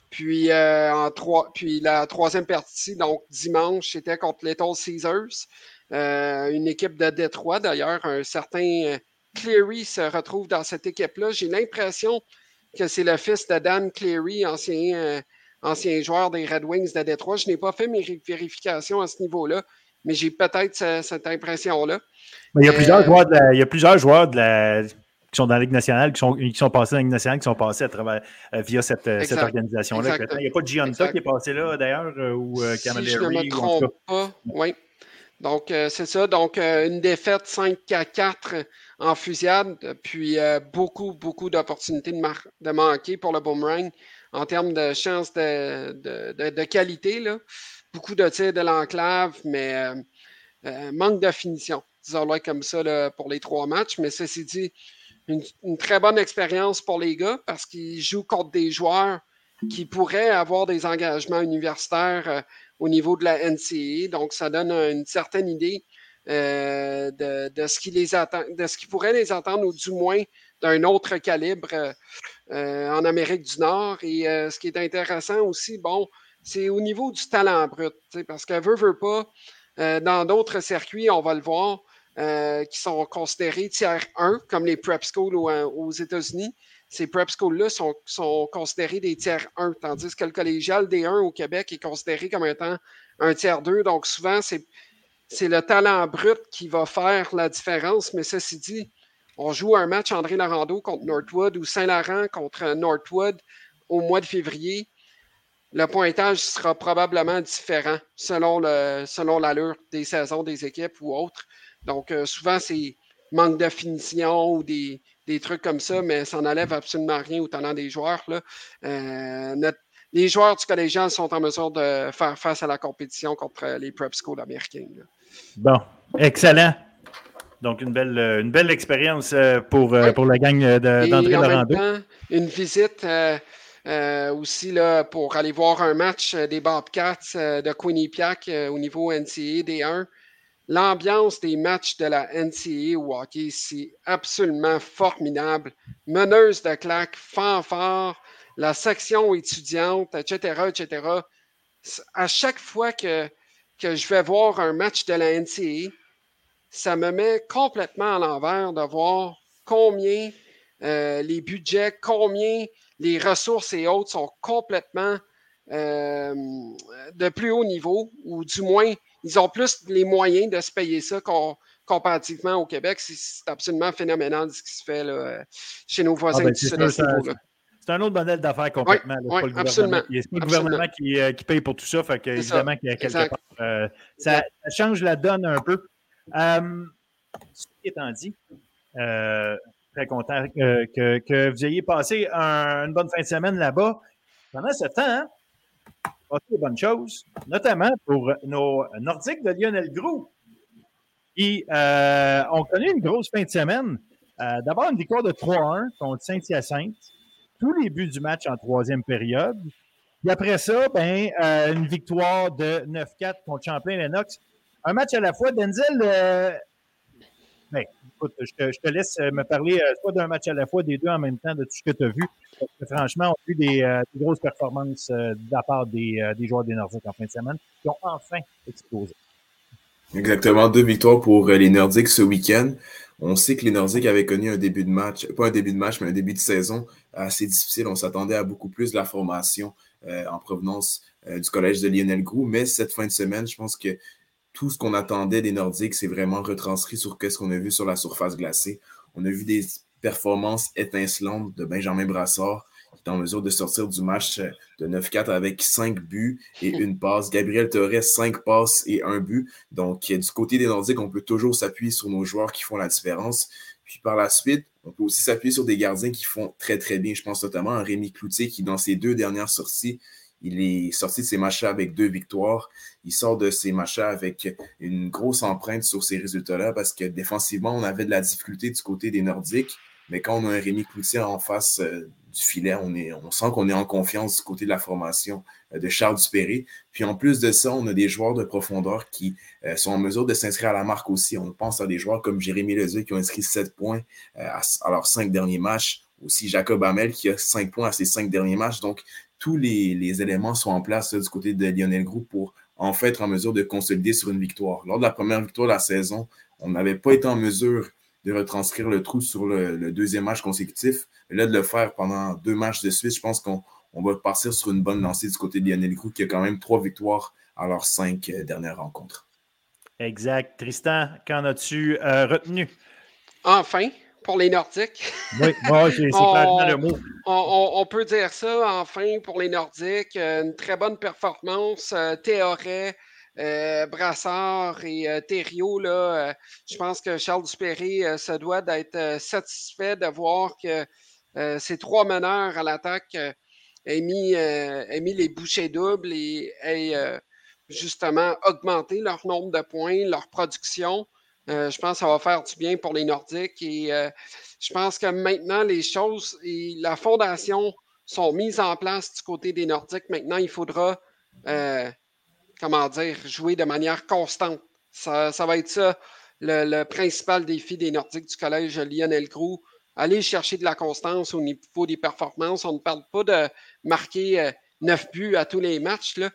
Puis, en trois, puis la troisième partie, donc dimanche, c'était contre Little Caesars, une équipe de Détroit d'ailleurs. Un certain Cleary se retrouve dans cette équipe-là. J'ai l'impression que c'est le fils de Dan Cleary, ancien ancien joueur des Red Wings de Détroit. Je n'ai pas fait mes vérifications à ce niveau-là, mais j'ai peut-être cette impression-là. Il y a plusieurs euh, joueurs, de il y a plusieurs joueurs de la, qui sont dans la Ligue nationale, qui sont, qui sont passés dans la Ligue nationale, qui sont passés à travers, euh, via cette, euh, cette organisation-là. Il n'y a pas de Gianta qui est passé là, d'ailleurs, ou euh, Si je ne me trompe pas, oui. Donc, c'est ça. Donc, une défaite 5 à 4 en fusillade, puis beaucoup, beaucoup d'opportunités de, de, manquer pour le boomerang en termes de chances de, qualité. Là. Beaucoup de tirs de l'enclave, mais euh, euh, manque de finition, disons-le comme ça pour les trois matchs. Mais ceci dit, une, très bonne expérience pour les gars parce qu'ils jouent contre des joueurs qui pourraient avoir des engagements universitaires euh, au niveau de la NCA. Donc, ça donne une certaine idée de, ce qui les attend, de ce qui pourrait les attendre, ou du moins d'un autre calibre en Amérique du Nord. Et ce qui est intéressant aussi, bon, c'est au niveau du talent brut, parce qu'elle veut, veut pas, dans d'autres circuits, on va le voir, qui sont considérés tiers 1, comme les prep schools aux, États-Unis. Ces prep schools-là sont, considérés des tiers 1, tandis que le collégial D1 au Québec est considéré comme étant un tiers 2. Donc souvent, c'est c'est le talent brut qui va faire la différence. Mais ceci dit, on joue un match André Larando contre Northwood ou Saint-Laurent contre Northwood au mois de février. Le pointage sera probablement différent selon, le, selon l'allure des saisons des équipes ou autres. Donc, euh, souvent, c'est manque de finition ou des, trucs comme ça, mais ça n'enlève absolument rien au talent des joueurs. Là. Euh, les joueurs du collégial sont en mesure de faire face à la compétition contre les prep schools américains. Bon, excellent. Donc, une belle, une belle expérience pour, euh, pour la gang d'André Laurando. Une visite aussi là, pour aller voir un match des Bobcats de Quinnipiac au niveau NCA D1. L'ambiance des matchs de la NCA au hockey, c'est absolument formidable. Meneuse de claques, fanfare, la section étudiante, etc., etc. À chaque fois que, que je vais voir un match de la NCA, ça me met complètement à l'envers de voir combien euh, les budgets, combien les ressources et autres sont complètement euh, de plus haut niveau, ou du moins, ils ont plus les moyens de se payer ça comparativement au Québec. C'est absolument phénoménal ce qui se fait là, chez nos voisins ah ben, du sud c'est un autre modèle d'affaires complètement. Oui, oui, absolument. C'est pas le gouvernement qui, euh, qui, paye pour tout ça. Fait que, évidemment, qu'il y a quelque part, euh, ça, change la donne un peu. Euh, ce qui étant dit, très content que, que, vous ayez passé une bonne fin de semaine là-bas. Pendant ce temps, hein, passé des bonnes choses, notamment pour nos Nordiques de Lionel Groux, qui ont connu une grosse fin de semaine. D'abord, une victoire de 3-1 contre Saint-Hyacinthe tous les buts du match en troisième période. Et après ça, ben, euh, une victoire de 9-4 contre Champlain-Lennox. Un match à la fois. Denzel, euh, écoute, je te, laisse me parler euh, soit d'un match à la fois, des deux en même temps, de tout ce que tu as vu. franchement, on a vu des, grosses performances de la part des, joueurs des Nordiques en fin de semaine qui ont enfin explosé. Exactement, deux victoires pour les Nordiques ce week-end. On sait que les Nordiques avaient connu un début de match, pas un début de match, mais un début de saison assez difficile. On s'attendait à beaucoup plus de la formation euh, en provenance euh, du collège de Lionel Groux. Mais cette fin de semaine, je pense que tout ce qu'on attendait des Nordiques, c'est vraiment retranscrit sur ce qu'on a vu sur la surface glacée. On a vu des performances étincelantes de Benjamin Brassard, qui est en mesure de sortir du match de 9-4 avec 5 buts et une passe. Gabriel Torres, 5 passes et un but. Donc, du côté des Nordiques, on peut toujours s'appuyer sur nos joueurs qui font la différence. Puis par la suite, on peut aussi s'appuyer sur des gardiens qui font très, très bien. Je pense notamment à Rémi Cloutier qui, dans ses deux dernières sorties, il est sorti de ses matchs avec deux victoires. Il sort de ces matchs avec une grosse empreinte sur ces résultats-là parce que défensivement, on avait de la difficulté du côté des Nordiques. Mais quand on a un Rémi Cloutier en face euh, du filet, on, sent qu'on est en confiance du côté de la formation euh, de Charles Dupéré. Puis en plus de ça, on a des joueurs de profondeur qui euh, sont en mesure de s'inscrire à la marque aussi. On pense à des joueurs comme Jérémy Lezeux qui ont inscrit 7 points à, à, leurs cinq derniers matchs. Aussi Jacob Hamel qui a 5 points à ses cinq derniers matchs. Donc, tous les, éléments sont en place du côté de Lionel Group pour en fait être en mesure de consolider sur une victoire. Lors de la première victoire de la saison, on n'avait pas été en mesure de retranscrire le trou sur le, deuxième match consécutif. Mais là, de le faire pendant deux matchs de suite, je pense qu'on va partir sur une bonne lancée du côté de Lionel Group qui a quand même trois victoires à leurs cinq euh, dernières rencontres. Exact. Tristan, qu'en as-tu euh, retenu? Enfin, pour les Nordiques. Oui, c'est on, le mot. On, peut dire ça, enfin, pour les Nordiques. Euh, une très bonne performance. Euh, Théoret, euh, Brassard et euh, Thériault, là, je pense que Charles Dupéré se doit d'être satisfait de voir que ces trois meneurs à l'attaque aient mis, mis, les bouchées doubles et aient justement augmenté leur nombre de points, leur production. Euh, je pense que ça va faire du bien pour les Nordiques et euh, je pense que maintenant, les choses et la fondation sont mises en place du côté des Nordiques. Maintenant, il faudra, euh, comment dire, jouer de manière constante. Ça, va être ça, le, principal défi des Nordiques du collège Lionel Groux. Aller chercher de la constance au niveau des performances. On ne parle pas de marquer neuf buts à tous les matchs. Là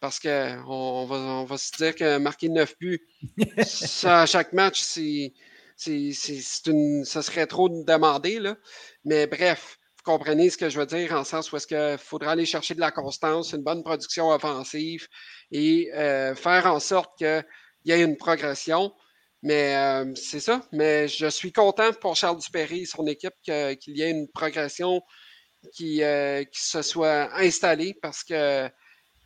parce qu'on on va, on va se dire que marquer 9 buts ça, à chaque match, c'est, ça serait trop demandé. Là. Mais bref, vous comprenez ce que je veux dire en sens où est-ce qu'il faudra aller chercher de la constance, une bonne production offensive et euh, faire en sorte qu'il y ait une progression. Mais euh, c'est ça. Mais je suis content pour Charles Dupéry et son équipe qu'il y ait une progression qui, euh, qui se soit installée parce que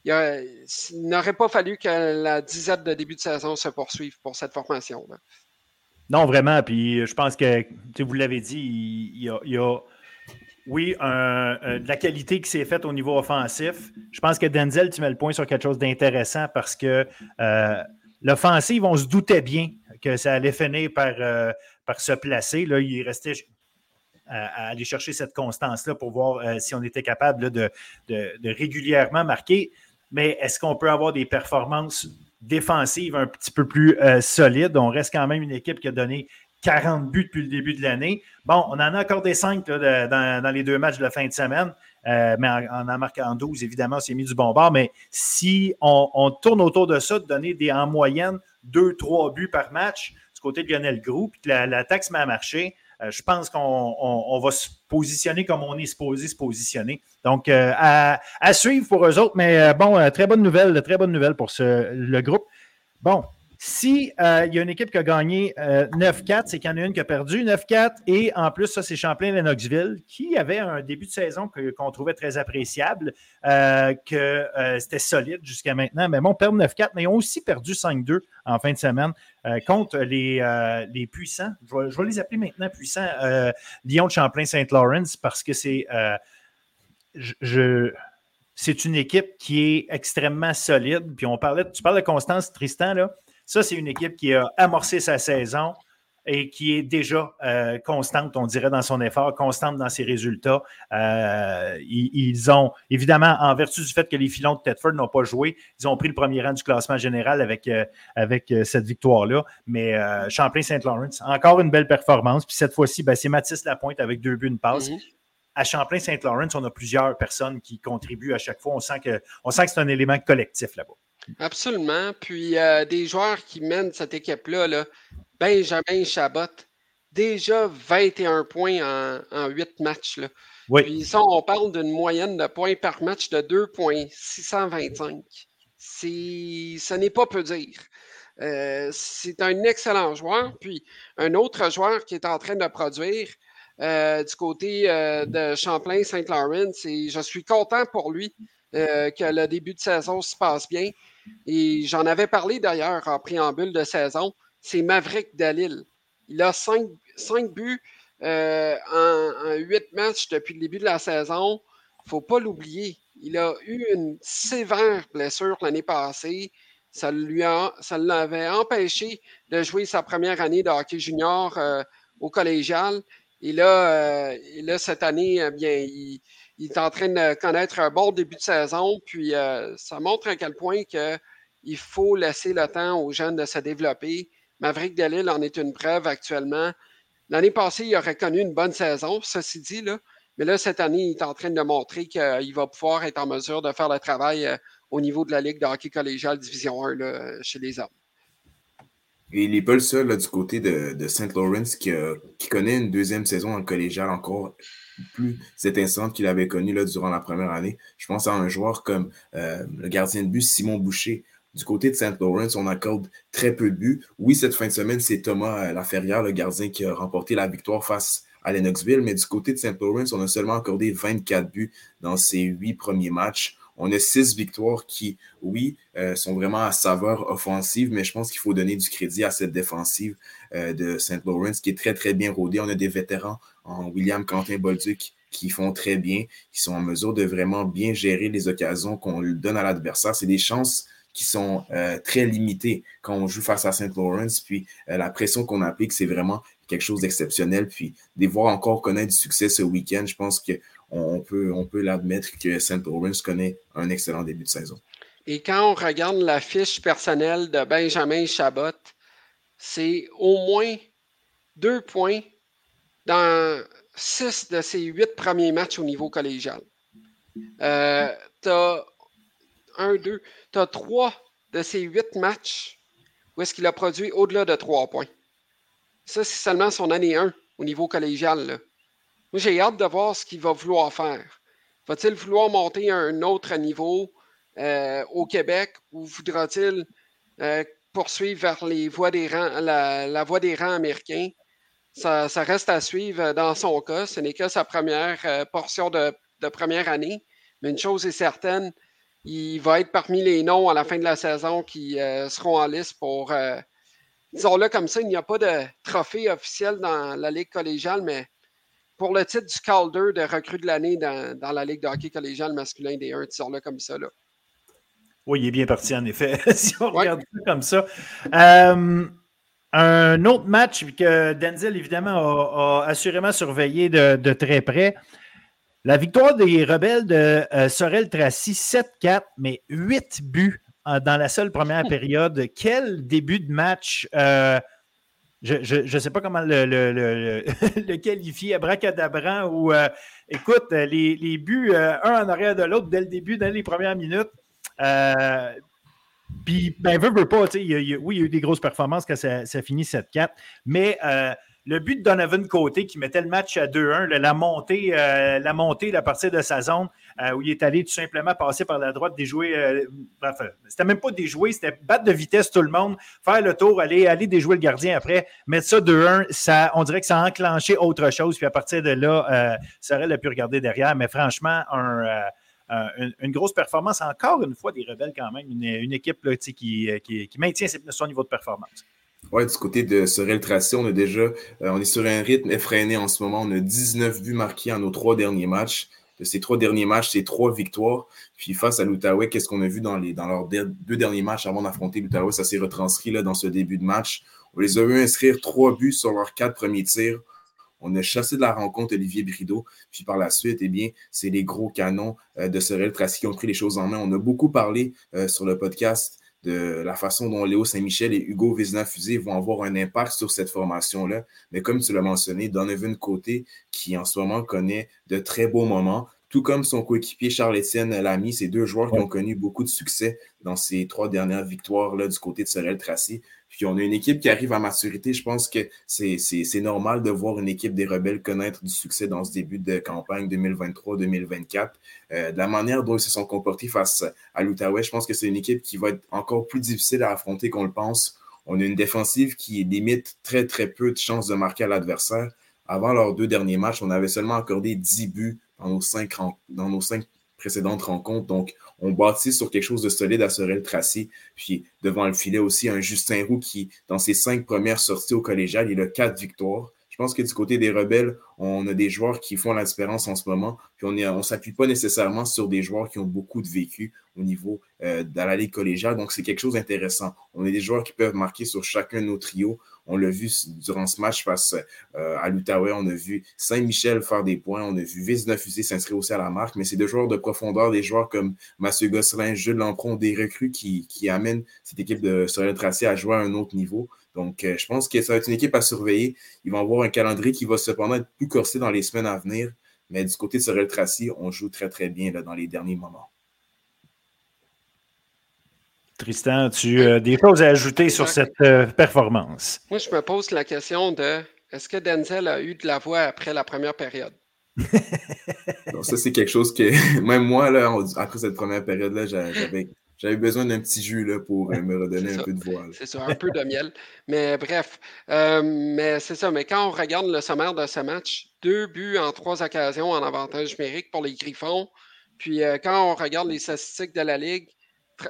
il, n'aurait pas fallu que la dizaine de début de saison se poursuive pour cette formation. Non, vraiment. Puis je pense que, vous l'avez dit, il, y a, oui, de la qualité qui s'est faite au niveau offensif. Je pense que Denzel, tu mets le point sur quelque chose d'intéressant parce que euh, l'offensive, on se doutait bien que ça allait finir par, euh, par se placer. Là, il restait à, aller chercher cette constance-là pour voir euh, si on était capable de, régulièrement marquer mais est-ce qu'on peut avoir des performances défensives un petit peu plus euh, solides? On reste quand même une équipe qui a donné 40 buts depuis le début de l'année. Bon, on en a encore des 5 dans, les deux matchs de la fin de semaine, euh, mais en, en marquant 12, évidemment, c'est mis du bon. Mais si on, tourne autour de ça, de donner des, en moyenne 2-3 buts par match du côté de Lionel Group, puis que l'attaque se met à marcher, je pense qu'on va se positionner comme on est supposé se positionner. Donc, euh, à, suivre pour eux autres, mais euh, bon, très bonne nouvelle, très bonne nouvelle pour le groupe. Bon, si il y a une équipe qui a gagné 9-4, c'est qu'il y en a une qui a perdu 9-4. Et en plus, ça, c'est Champlain-Lennoxville, qui avait un début de saison qu'on trouvait très appréciable, que c'était solide jusqu'à maintenant. Mais bon, perdre 9-4, mais ils ont aussi perdu 5-2 en fin de semaine. Euh, contre les, euh, puissants, je vais, les appeler maintenant puissants, euh, Lyon de Champlain-Saint-Laurent, parce que c'est une équipe qui est extrêmement solide. Puis on parlait, tu parles de Constance Tristan, là. Ça, c'est une équipe qui a amorcé sa saison et qui est déjà euh, constante, on dirait, dans son effort, constante dans ses résultats. Euh, ils, ont, évidemment, en vertu du fait que les filons de Tedford n'ont pas joué, ils ont pris le premier rang du classement général avec, euh, avec cette victoire-là. Mais Champlain-Saint-Laurent, encore une belle performance. Puis cette fois-ci, ben, c'est Mathis Lapointe avec deux buts, une passe. Mhm. À Champlain-Saint-Laurent, on a plusieurs personnes qui contribuent à chaque fois. On sent que, on sent que c'est un élément collectif là-bas. Absolument. Puis des joueurs qui mènent cette équipe-là, là, Benjamin Chabot, déjà 21 points en, 8 matchs. Là. Oui. Puis ça, on parle d'une moyenne de points par match de 2,625. Ce n'est pas peu dire. Euh, c'est un excellent joueur. Puis un autre joueur qui est en train de produire, euh, du côté euh, de Champlain-Saint-Laurent. Et je suis content pour lui que le début de saison se passe bien. Et j'en avais parlé d'ailleurs en préambule de saison. C'est Maverick Dalil. Il a cinq, buts en, huit matchs depuis le début de la saison. Il ne faut pas l'oublier. Il a eu une sévère blessure l'année passée. Ça, l'avait empêché de jouer sa première année de hockey junior au collégial. Et là, euh, cette année, eh bien, il, est en train de connaître un bon début de saison. Puis euh, ça montre à quel point il faut laisser le temps aux jeunes de se développer. Maverick Delille en est une preuve actuellement. L'année passée, il aurait connu une bonne saison, ceci dit, là. Mais là, cette année, il est en train de montrer qu'il va pouvoir être en mesure de faire le travail euh, au niveau de la Ligue de hockey collégial Division 1 chez les hommes. Et il n'est pas le seul du côté de, de St. Lawrence qui, connaît une deuxième saison en collégial encore plus étincelante qu'il avait connue là, durant la première année. Je pense à un joueur comme euh, le gardien de but Simon Boucher. Du côté de St. Lawrence, on accorde très peu de buts. Oui, cette fin de semaine, c'est Thomas euh, Laferrière, le gardien, qui a remporté la victoire face à Lennoxville. Mais du côté de St. Lawrence, on a seulement accordé 24 buts dans ses huit premiers matchs. On a six victoires qui, oui, euh, sont vraiment à saveur offensive, mais je pense qu'il faut donner du crédit à cette défensive euh, de St. Lawrence qui est très, très bien rodée. On a des vétérans en William Quentin Bolduc qui font très bien, qui sont en mesure de vraiment bien gérer les occasions qu'on donne à l'adversaire. C'est des chances qui sont euh, très limitées quand on joue face à St. Lawrence. Puis la pression qu'on applique, c'est vraiment quelque chose d'exceptionnel. Puis de voir encore connaître du succès ce week-end, je pense que on peut, on peut l'admettre que St. Lawrence connaît un excellent début de saison. Et quand on regarde la fiche personnelle de Benjamin Chabot, c'est au moins deux points dans six de ses huit premiers matchs au niveau collégial. Euh, tu as un, deux, tu as trois de ses huit matchs où est-ce qu'il a produit au-delà de trois points. Ça, c'est seulement son année 1 au niveau collégial. Là. Moi, j'ai hâte de voir ce qu'il va vouloir faire. Va-t-il vouloir monter à un autre niveau euh, au Québec ou voudra-t-il euh, poursuivre vers les voies des rangs, la, voie des rangs américains? Ça, reste à suivre dans son cas. Ce n'est que sa première euh, portion de, première année. Mais une chose est certaine, il va être parmi les noms à la fin de la saison qui seront en liste pour, disons-le comme ça, il n'y a pas de trophée officiel dans la Ligue collégiale, mais pour le titre du Calder de recrue de l'année dans, la Ligue de hockey collégial masculin des 1, sors là comme ça. Là. Oui, il est bien parti, en effet, si on regarde ça comme ça. Euh, un autre match que Denzel, évidemment, a, assurément surveillé de, très près. La victoire des rebelles de euh, Sorel Tracy, 7-4, mais 8 buts euh, dans la seule première période. Quel début de match! je ne sais pas comment le, le, le, le qualifier, abracadabrant, ou euh, écoute, les, les buts, euh, un en arrière de l'autre dès le début, dans les premières minutes. Euh, puis, ben, veut, veut pas, oui, il y a eu des grosses performances quand ça, ça finit 7-4, mais le but de Donovan Côté qui mettait le match à 2-1, la montée, la montée à partir de sa zone, euh, où il est allé tout simplement passer par la droite, déjouer. Euh, enfin, c'était même pas déjouer, c'était battre de vitesse tout le monde, faire le tour, aller, déjouer le gardien après, mettre ça 2-1, ça, on dirait que ça a enclenché autre chose. Puis à partir de là, euh, Sorel a pu regarder derrière. Mais franchement, un. une, grosse performance, encore une fois, des rebelles quand même, une, équipe qui, qui, maintient son niveau de performance. Oui, du côté de Sorel Tracé, on a déjà, on est sur un rythme effréné en ce moment. On a 19 buts marqués en nos trois derniers matchs de ces trois derniers matchs, ces trois victoires. Puis face à l'Outaouais, qu'est-ce qu'on a vu dans, les, dans leurs deux derniers matchs avant d'affronter l'Outaouais? Ça s'est retranscrit là, dans ce début de match. On les a vu inscrire trois buts sur leurs quatre premiers tirs. On a chassé de la rencontre Olivier Brideau. Puis par la suite, eh bien, c'est les gros canons euh, de Sorel Tracy qui ont pris les choses en main. On a beaucoup parlé euh, sur le podcast de la façon dont Léo Saint-Michel et Hugo Vézina-Fusé vont avoir un impact sur cette formation-là. Mais comme tu l'as mentionné, Donovan Côté, qui en ce moment connaît de très beaux moments, tout comme son coéquipier Charles-Étienne Lamy, ces deux joueurs qui ont connu beaucoup de succès dans ces trois dernières victoires là, du côté de Sorel Tracy. Puis on a une équipe qui arrive à maturité. Je pense que c'est normal de voir une équipe des rebelles connaître du succès dans ce début de campagne 2023-2024. Euh, de la manière dont ils se sont comportés face à l'Outaouais, je pense que c'est une équipe qui va être encore plus difficile à affronter qu'on le pense. On a une défensive qui limite très, très peu de chances de marquer à l'adversaire. avant leurs deux derniers matchs, on avait seulement accordé 10 buts dans nos cinq, dans nos cinq précédentes rencontres. Donc, on bâtit sur quelque chose de solide à Sorel Tracy. Puis, devant le filet aussi, un Justin Roux qui, dans ses cinq premières sorties au collégial, il a quatre victoires. Je pense que du côté des rebelles, on a des joueurs qui font la différence en ce moment. Puis on ne s'appuie pas nécessairement sur des joueurs qui ont beaucoup de vécu au niveau euh, de la ligue collégiale. Donc, c'est quelque chose d'intéressant. On a des joueurs qui peuvent marquer sur chacun de nos trios. On l'a vu durant ce match face euh, à l'Outaouais. On a vu Saint-Michel faire des points. On a vu Vézina-Fusée s'inscrire aussi à la marque. Mais c'est des joueurs de profondeur, des joueurs comme Mathieu Gosselin, Jules Lampron, des recrues qui, qui amènent cette équipe de Sorel Tracé à jouer à un autre niveau. Donc, euh, je pense que ça va être une équipe à surveiller. Ils vont avoir un calendrier qui va cependant être plus corsé dans les semaines à venir. Mais du côté de Sorel Tracy, on joue très, très bien là, dans les derniers moments. Tristan, tu as des choses à ajouter sur cette euh, performance? Moi, je me pose la question de est-ce que Denzel a eu de la voix après la première période? ça, c'est quelque chose que même moi, là, après cette première période-là, j'avais j'avais besoin d'un petit jus là, pour euh, me redonner un peu de voix. C'est ça, un peu de miel. Mais bref, euh, mais c'est ça. Mais quand on regarde le sommaire de ce match, deux buts en trois occasions en avantage numérique pour les Griffons. Puis euh, quand on regarde les statistiques de la Ligue,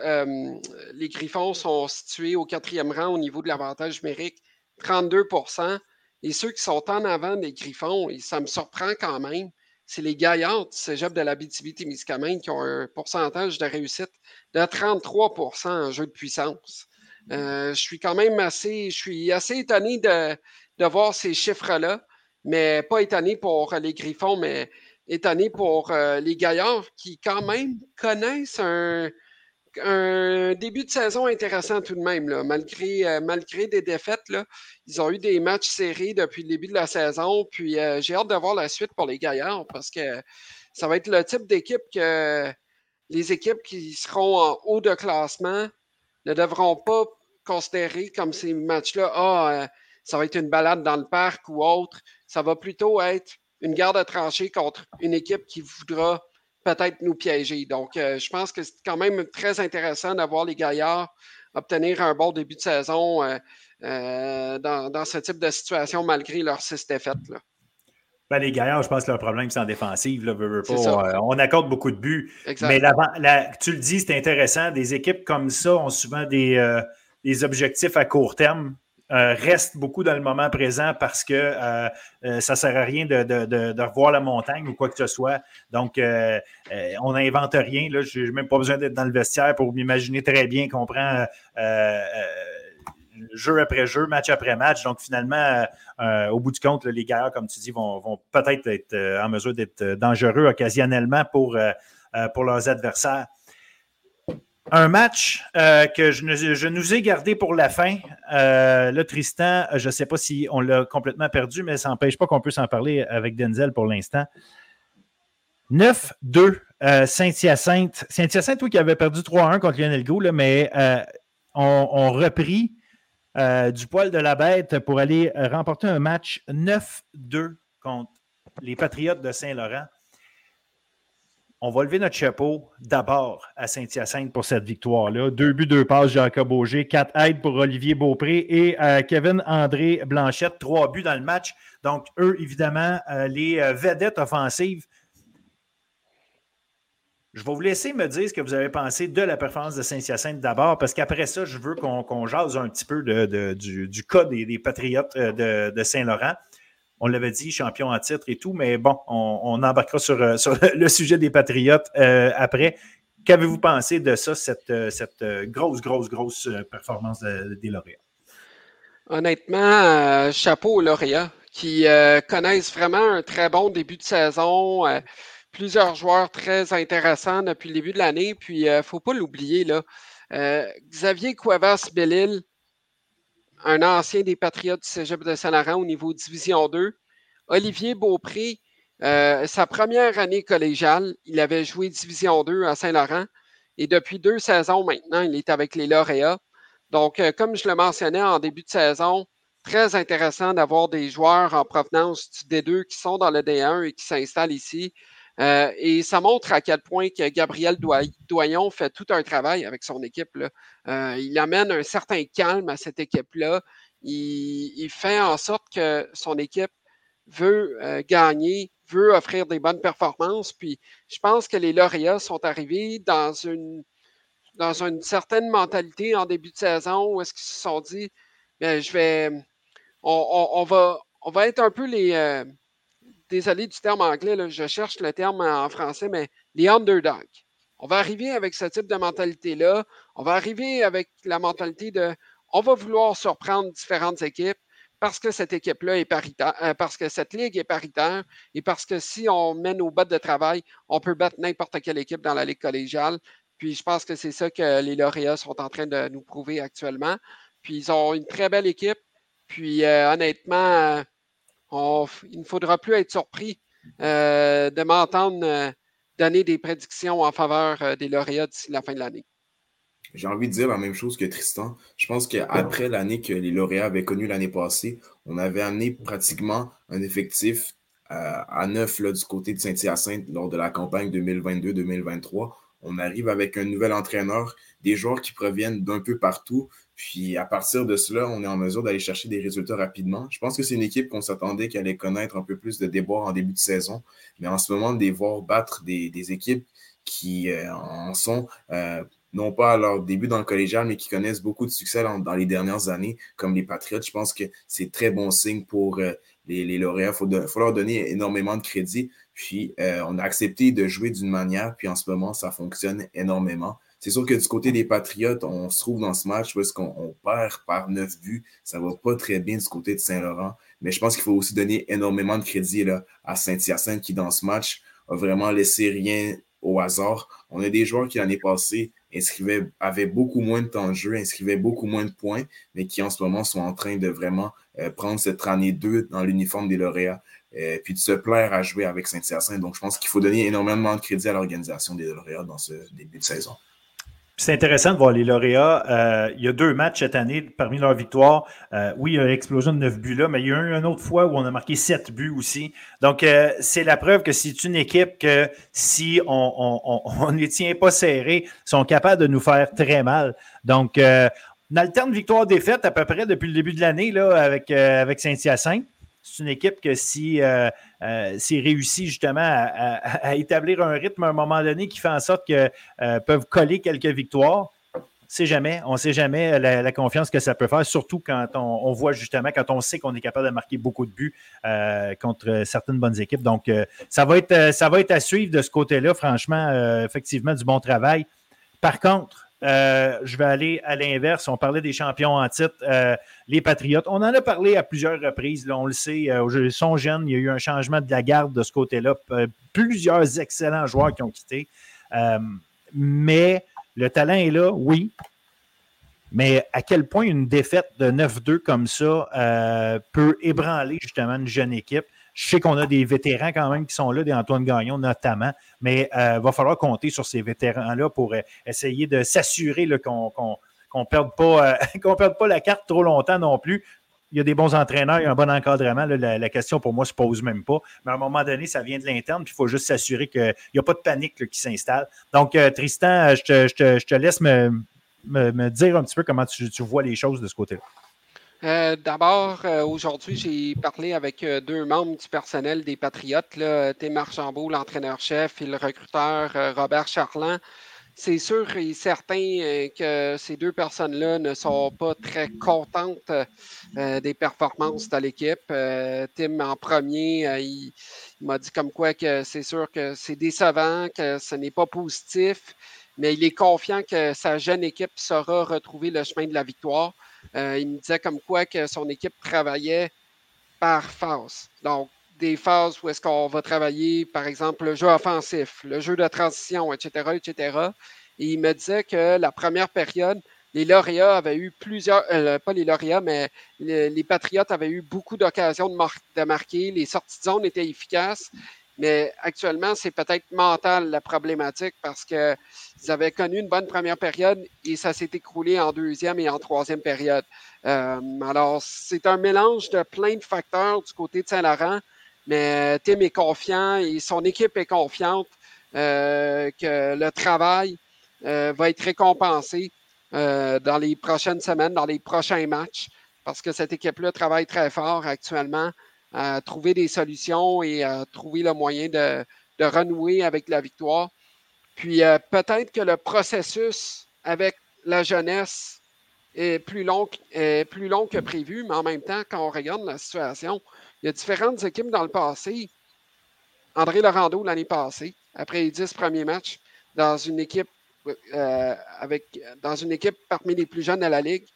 les Griffons sont situés au quatrième rang au niveau de l'avantage numérique, 32% Et ceux qui sont en avant des Griffons, et ça me surprend quand même, c'est les gaillards du cégep de la BTB-Témiscamingue qui ont un pourcentage de réussite de 33% en jeu de puissance. Euh, je suis quand même assez, je suis assez étonné de, voir ces chiffres-là, mais pas étonné pour les Griffons, mais étonné pour euh, les Gaillards qui quand même connaissent un, un début de saison intéressant tout de même, là. Malgré, euh, malgré des défaites. Là. Ils ont eu des matchs serrés depuis le début de la saison. Puis euh, j'ai hâte de voir la suite pour les Gaillards parce que ça va être le type d'équipe que les équipes qui seront en haut de classement ne devront pas considérer comme ces matchs-là. Ah, euh, ça va être une balade dans le parc ou autre. Ça va plutôt être une garde à trancher contre une équipe qui voudra peut-être nous piéger. Donc, euh, je pense que c'est quand même très intéressant d'avoir les gaillards obtenir un bon début de saison euh, euh, dans, ce type de situation malgré leurs six défaites. Là. Ben, les gaillards, je pense que leur problème, c'est en défensive. Là, on accorde beaucoup de buts. Mais tu le dis, c'est intéressant. Des équipes comme ça ont souvent des, des objectifs à court terme euh, reste beaucoup dans le moment présent parce que euh, euh, ça ne sert à rien de, revoir la montagne ou quoi que ce soit. Donc, on n'invente rien. Je n'ai même pas besoin d'être dans le vestiaire pour m'imaginer très bien qu'on prend jeu après jeu, match après match. Donc, finalement, au bout du compte, les gars, comme tu dis, vont, peut-être être en mesure d'être dangereux occasionnellement pour, pour leurs adversaires. Un match euh, que je, nous ai gardé pour la fin. Euh, là, Tristan, je ne sais pas si on l'a complètement perdu, mais ça n'empêche pas qu'on peut s'en parler avec Denzel pour l'instant. 9-2, euh, Saint-Hyacinthe. Saint-Hyacinthe, oui, qui avait perdu 3-1 contre Lionel Go, mais on, repris du poil de la bête pour aller remporter un match 9-2 contre les Patriotes de Saint-Laurent on va lever notre chapeau d'abord à Saint-Hyacinthe pour cette victoire-là. Deux buts, deux passes, Jacob Auger, quatre aides pour Olivier Beaupré et euh, Kevin André Blanchette, trois buts dans le match. Donc, eux, évidemment, euh, les euh, vedettes offensives. Je vais vous laisser me dire ce que vous avez pensé de la performance de Saint-Hyacinthe d'abord, parce qu'après ça, je veux qu'on jase un petit peu du, cas des, Patriotes de Saint-Laurent on l'avait dit, champion en titre et tout, mais bon, on, embarquera sur, euh, le sujet des Patriotes euh, après. Qu'avez-vous pensé de ça, cette, euh, grosse, grosse, grosse performance des lauréats? Honnêtement, chapeau aux lauréats qui connaissent vraiment un très bon début de saison. plusieurs joueurs très intéressants depuis le début de l'année. Puis, il ne faut pas l'oublier, là. Xavier Cuevas-Bellil, un ancien des Patriotes du Cégep de Saint-Laurent au niveau Division 2. Olivier Beaupré, euh, sa première année collégiale, il avait joué Division 2 à Saint-Laurent et depuis deux saisons maintenant, il est avec les lauréats. Donc, euh, comme je le mentionnais en début de saison, très intéressant d'avoir des joueurs en provenance du D2 qui sont dans le D1 et qui s'installent ici. Euh, et ça montre à quel point que Gabriel Doyon fait tout un travail avec son équipe. Euh, il amène un certain calme à cette équipe-là. Il, fait en sorte que son équipe veut gagner, veut offrir des bonnes performances. Puis je pense que les lauréats sont arrivés dans une, dans une certaine mentalité en début de saison où est-ce qu'ils se sont dit, bien, je vais, on, va, on va être un peu les, désolé du terme anglais, je cherche le terme en français, mais les underdogs. On va arriver avec ce type de mentalité-là. On va arriver avec la mentalité de on va vouloir surprendre différentes équipes parce que cette équipe-là est paritaire, euh, parce que cette ligue est paritaire et parce que si on met nos bottes de travail, on peut battre n'importe quelle équipe dans la ligue collégiale. Puis je pense que c'est ça que les lauréats sont en train de nous prouver actuellement. Puis ils ont une très belle équipe. Puis euh, honnêtement, il ne faudra plus être surpris euh, de m'entendre euh, donner des prédictions en faveur euh, des lauréats d'ici la fin de l'année. J'ai envie de dire la même chose que Tristan. Je pense qu'après l'année que les lauréats avaient connue l'année passée, on avait amené pratiquement un effectif à neuf du côté de Saint-Hyacinthe lors de la campagne 2022-2023. On arrive avec un nouvel entraîneur, des joueurs qui proviennent d'un peu partout, puis à partir de cela, on est en mesure d'aller chercher des résultats rapidement. Je pense que c'est une équipe qu'on s'attendait qu'elle allait connaître un peu plus de déboires en début de saison. Mais en ce moment, de les voir battre des, équipes qui euh, en sont euh, non pas à leur début dans le collégial, mais qui connaissent beaucoup de succès dans, les dernières années, comme les Patriotes, je pense que c'est très bon signe pour euh, les, lauréats. Il faut, leur donner énormément de crédit. Puis on a accepté de jouer d'une manière, puis en ce moment, ça fonctionne énormément. C'est sûr que du côté des Patriotes, on se trouve dans ce match est-ce qu'on perd par neuf buts. Ça va pas très bien du côté de Saint-Laurent. Mais je pense qu'il faut aussi donner énormément de crédit là, à Saint-Hyacinthe qui, dans ce match, a vraiment laissé rien au hasard. On a des joueurs qui, l'année passée, inscrivaient, avaient beaucoup moins de temps de jeu, inscrivaient beaucoup moins de points, mais qui, en ce moment, sont en train de vraiment euh, prendre cette année 2 dans l'uniforme des lauréats. euh, puis de se plaire à jouer avec Saint-Hyacinthe. Donc, je pense qu'il faut donner énormément de crédit à l'organisation des lauréats dans ce début de saison. C'est intéressant de voir les lauréats. Euh, il y a deux matchs cette année parmi leurs victoires. Euh, oui, il y a une explosion de neuf buts là, mais il y a eu une autre fois où on a marqué sept buts aussi. Donc, euh, c'est la preuve que c'est une équipe que si on ne les tient pas serrés, sont capables de nous faire très mal. Donc, on alterne victoire-défaite à peu près depuis le début de l'année avec, avec Saint-Hyacinthe c'est une équipe que si euh, euh réussi justement à, établir un rythme à un moment donné qui fait en sorte qu'ils euh, peuvent coller quelques victoires, sait jamais, on ne sait jamais la, confiance que ça peut faire, surtout quand on, voit justement, quand on sait qu'on est capable de marquer beaucoup de buts euh, contre certaines bonnes équipes. Donc, ça, va être, ça va être à suivre de ce côté-là, franchement, effectivement, du bon travail. Par contre, euh, je vais aller à l'inverse. On parlait des champions en titre, euh, les Patriotes. On en a parlé à plusieurs reprises. on le sait, euh, sont jeunes. Il y a eu un changement de la garde de ce côté-là. plusieurs excellents joueurs qui ont quitté. mais le talent est là, oui. Mais à quel point une défaite de 9-2 comme ça peut ébranler justement une jeune équipe? Je sais qu'on a des vétérans quand même qui sont là, des Antoine Gagnon notamment, mais il euh, va falloir compter sur ces vétérans-là pour euh, essayer de s'assurer qu'on ne euh, perde pas la carte trop longtemps non plus. Il y a des bons entraîneurs, il y a un bon encadrement. la, question pour moi ne se pose même pas. Mais à un moment donné, ça vient de l'interne, puis il faut juste s'assurer qu'il n'y a pas de panique qui s'installe. Donc, Tristan, je te, laisse me, dire un petit peu comment tu vois les choses de ce côté-là. Euh, d'abord, euh, aujourd'hui, j'ai parlé avec euh, deux membres du personnel des Patriotes, là, Tim Archambault, l'entraîneur-chef, et le recruteur Robert Charland. C'est sûr et certain que ces deux personnes-là ne sont pas très contentes des performances de l'équipe. Tim, en premier, il, il m'a dit comme quoi que c'est sûr que c'est décevant, que ce n'est pas positif, mais il est confiant que sa jeune équipe saura retrouver le chemin de la victoire. Euh, il me disait comme quoi que son équipe travaillait par phase. Donc, des phases où est-ce qu'on va travailler, par exemple, le jeu offensif, le jeu de transition, etc., etc. Et il me disait que la première période, les lauréats avaient eu plusieurs, euh, pas les lauréats, mais les, Patriotes avaient eu beaucoup d'occasions de, de, marquer. Les sorties de zone étaient efficaces. Mais actuellement, c'est peut-être mental la problématique parce qu'ils avaient connu une bonne première période et ça s'est écroulé en deuxième et en troisième période. Euh, alors, c'est un mélange de plein de facteurs du côté de Saint-Laurent, mais Tim est confiant et son équipe est confiante euh, que le travail euh, va être récompensé dans les prochaines semaines, dans les prochains matchs, parce que cette équipe-là travaille très fort actuellement. À trouver des solutions et à trouver le moyen de, renouer avec la victoire. Puis euh, peut-être que le processus avec la jeunesse est plus long, plus long que prévu, mais en même temps, quand on regarde la situation, il y a différentes équipes dans le passé. André Laurando l'année passée, après les dix premiers matchs, dans une équipe euh, avec dans une équipe parmi les plus jeunes à la Ligue.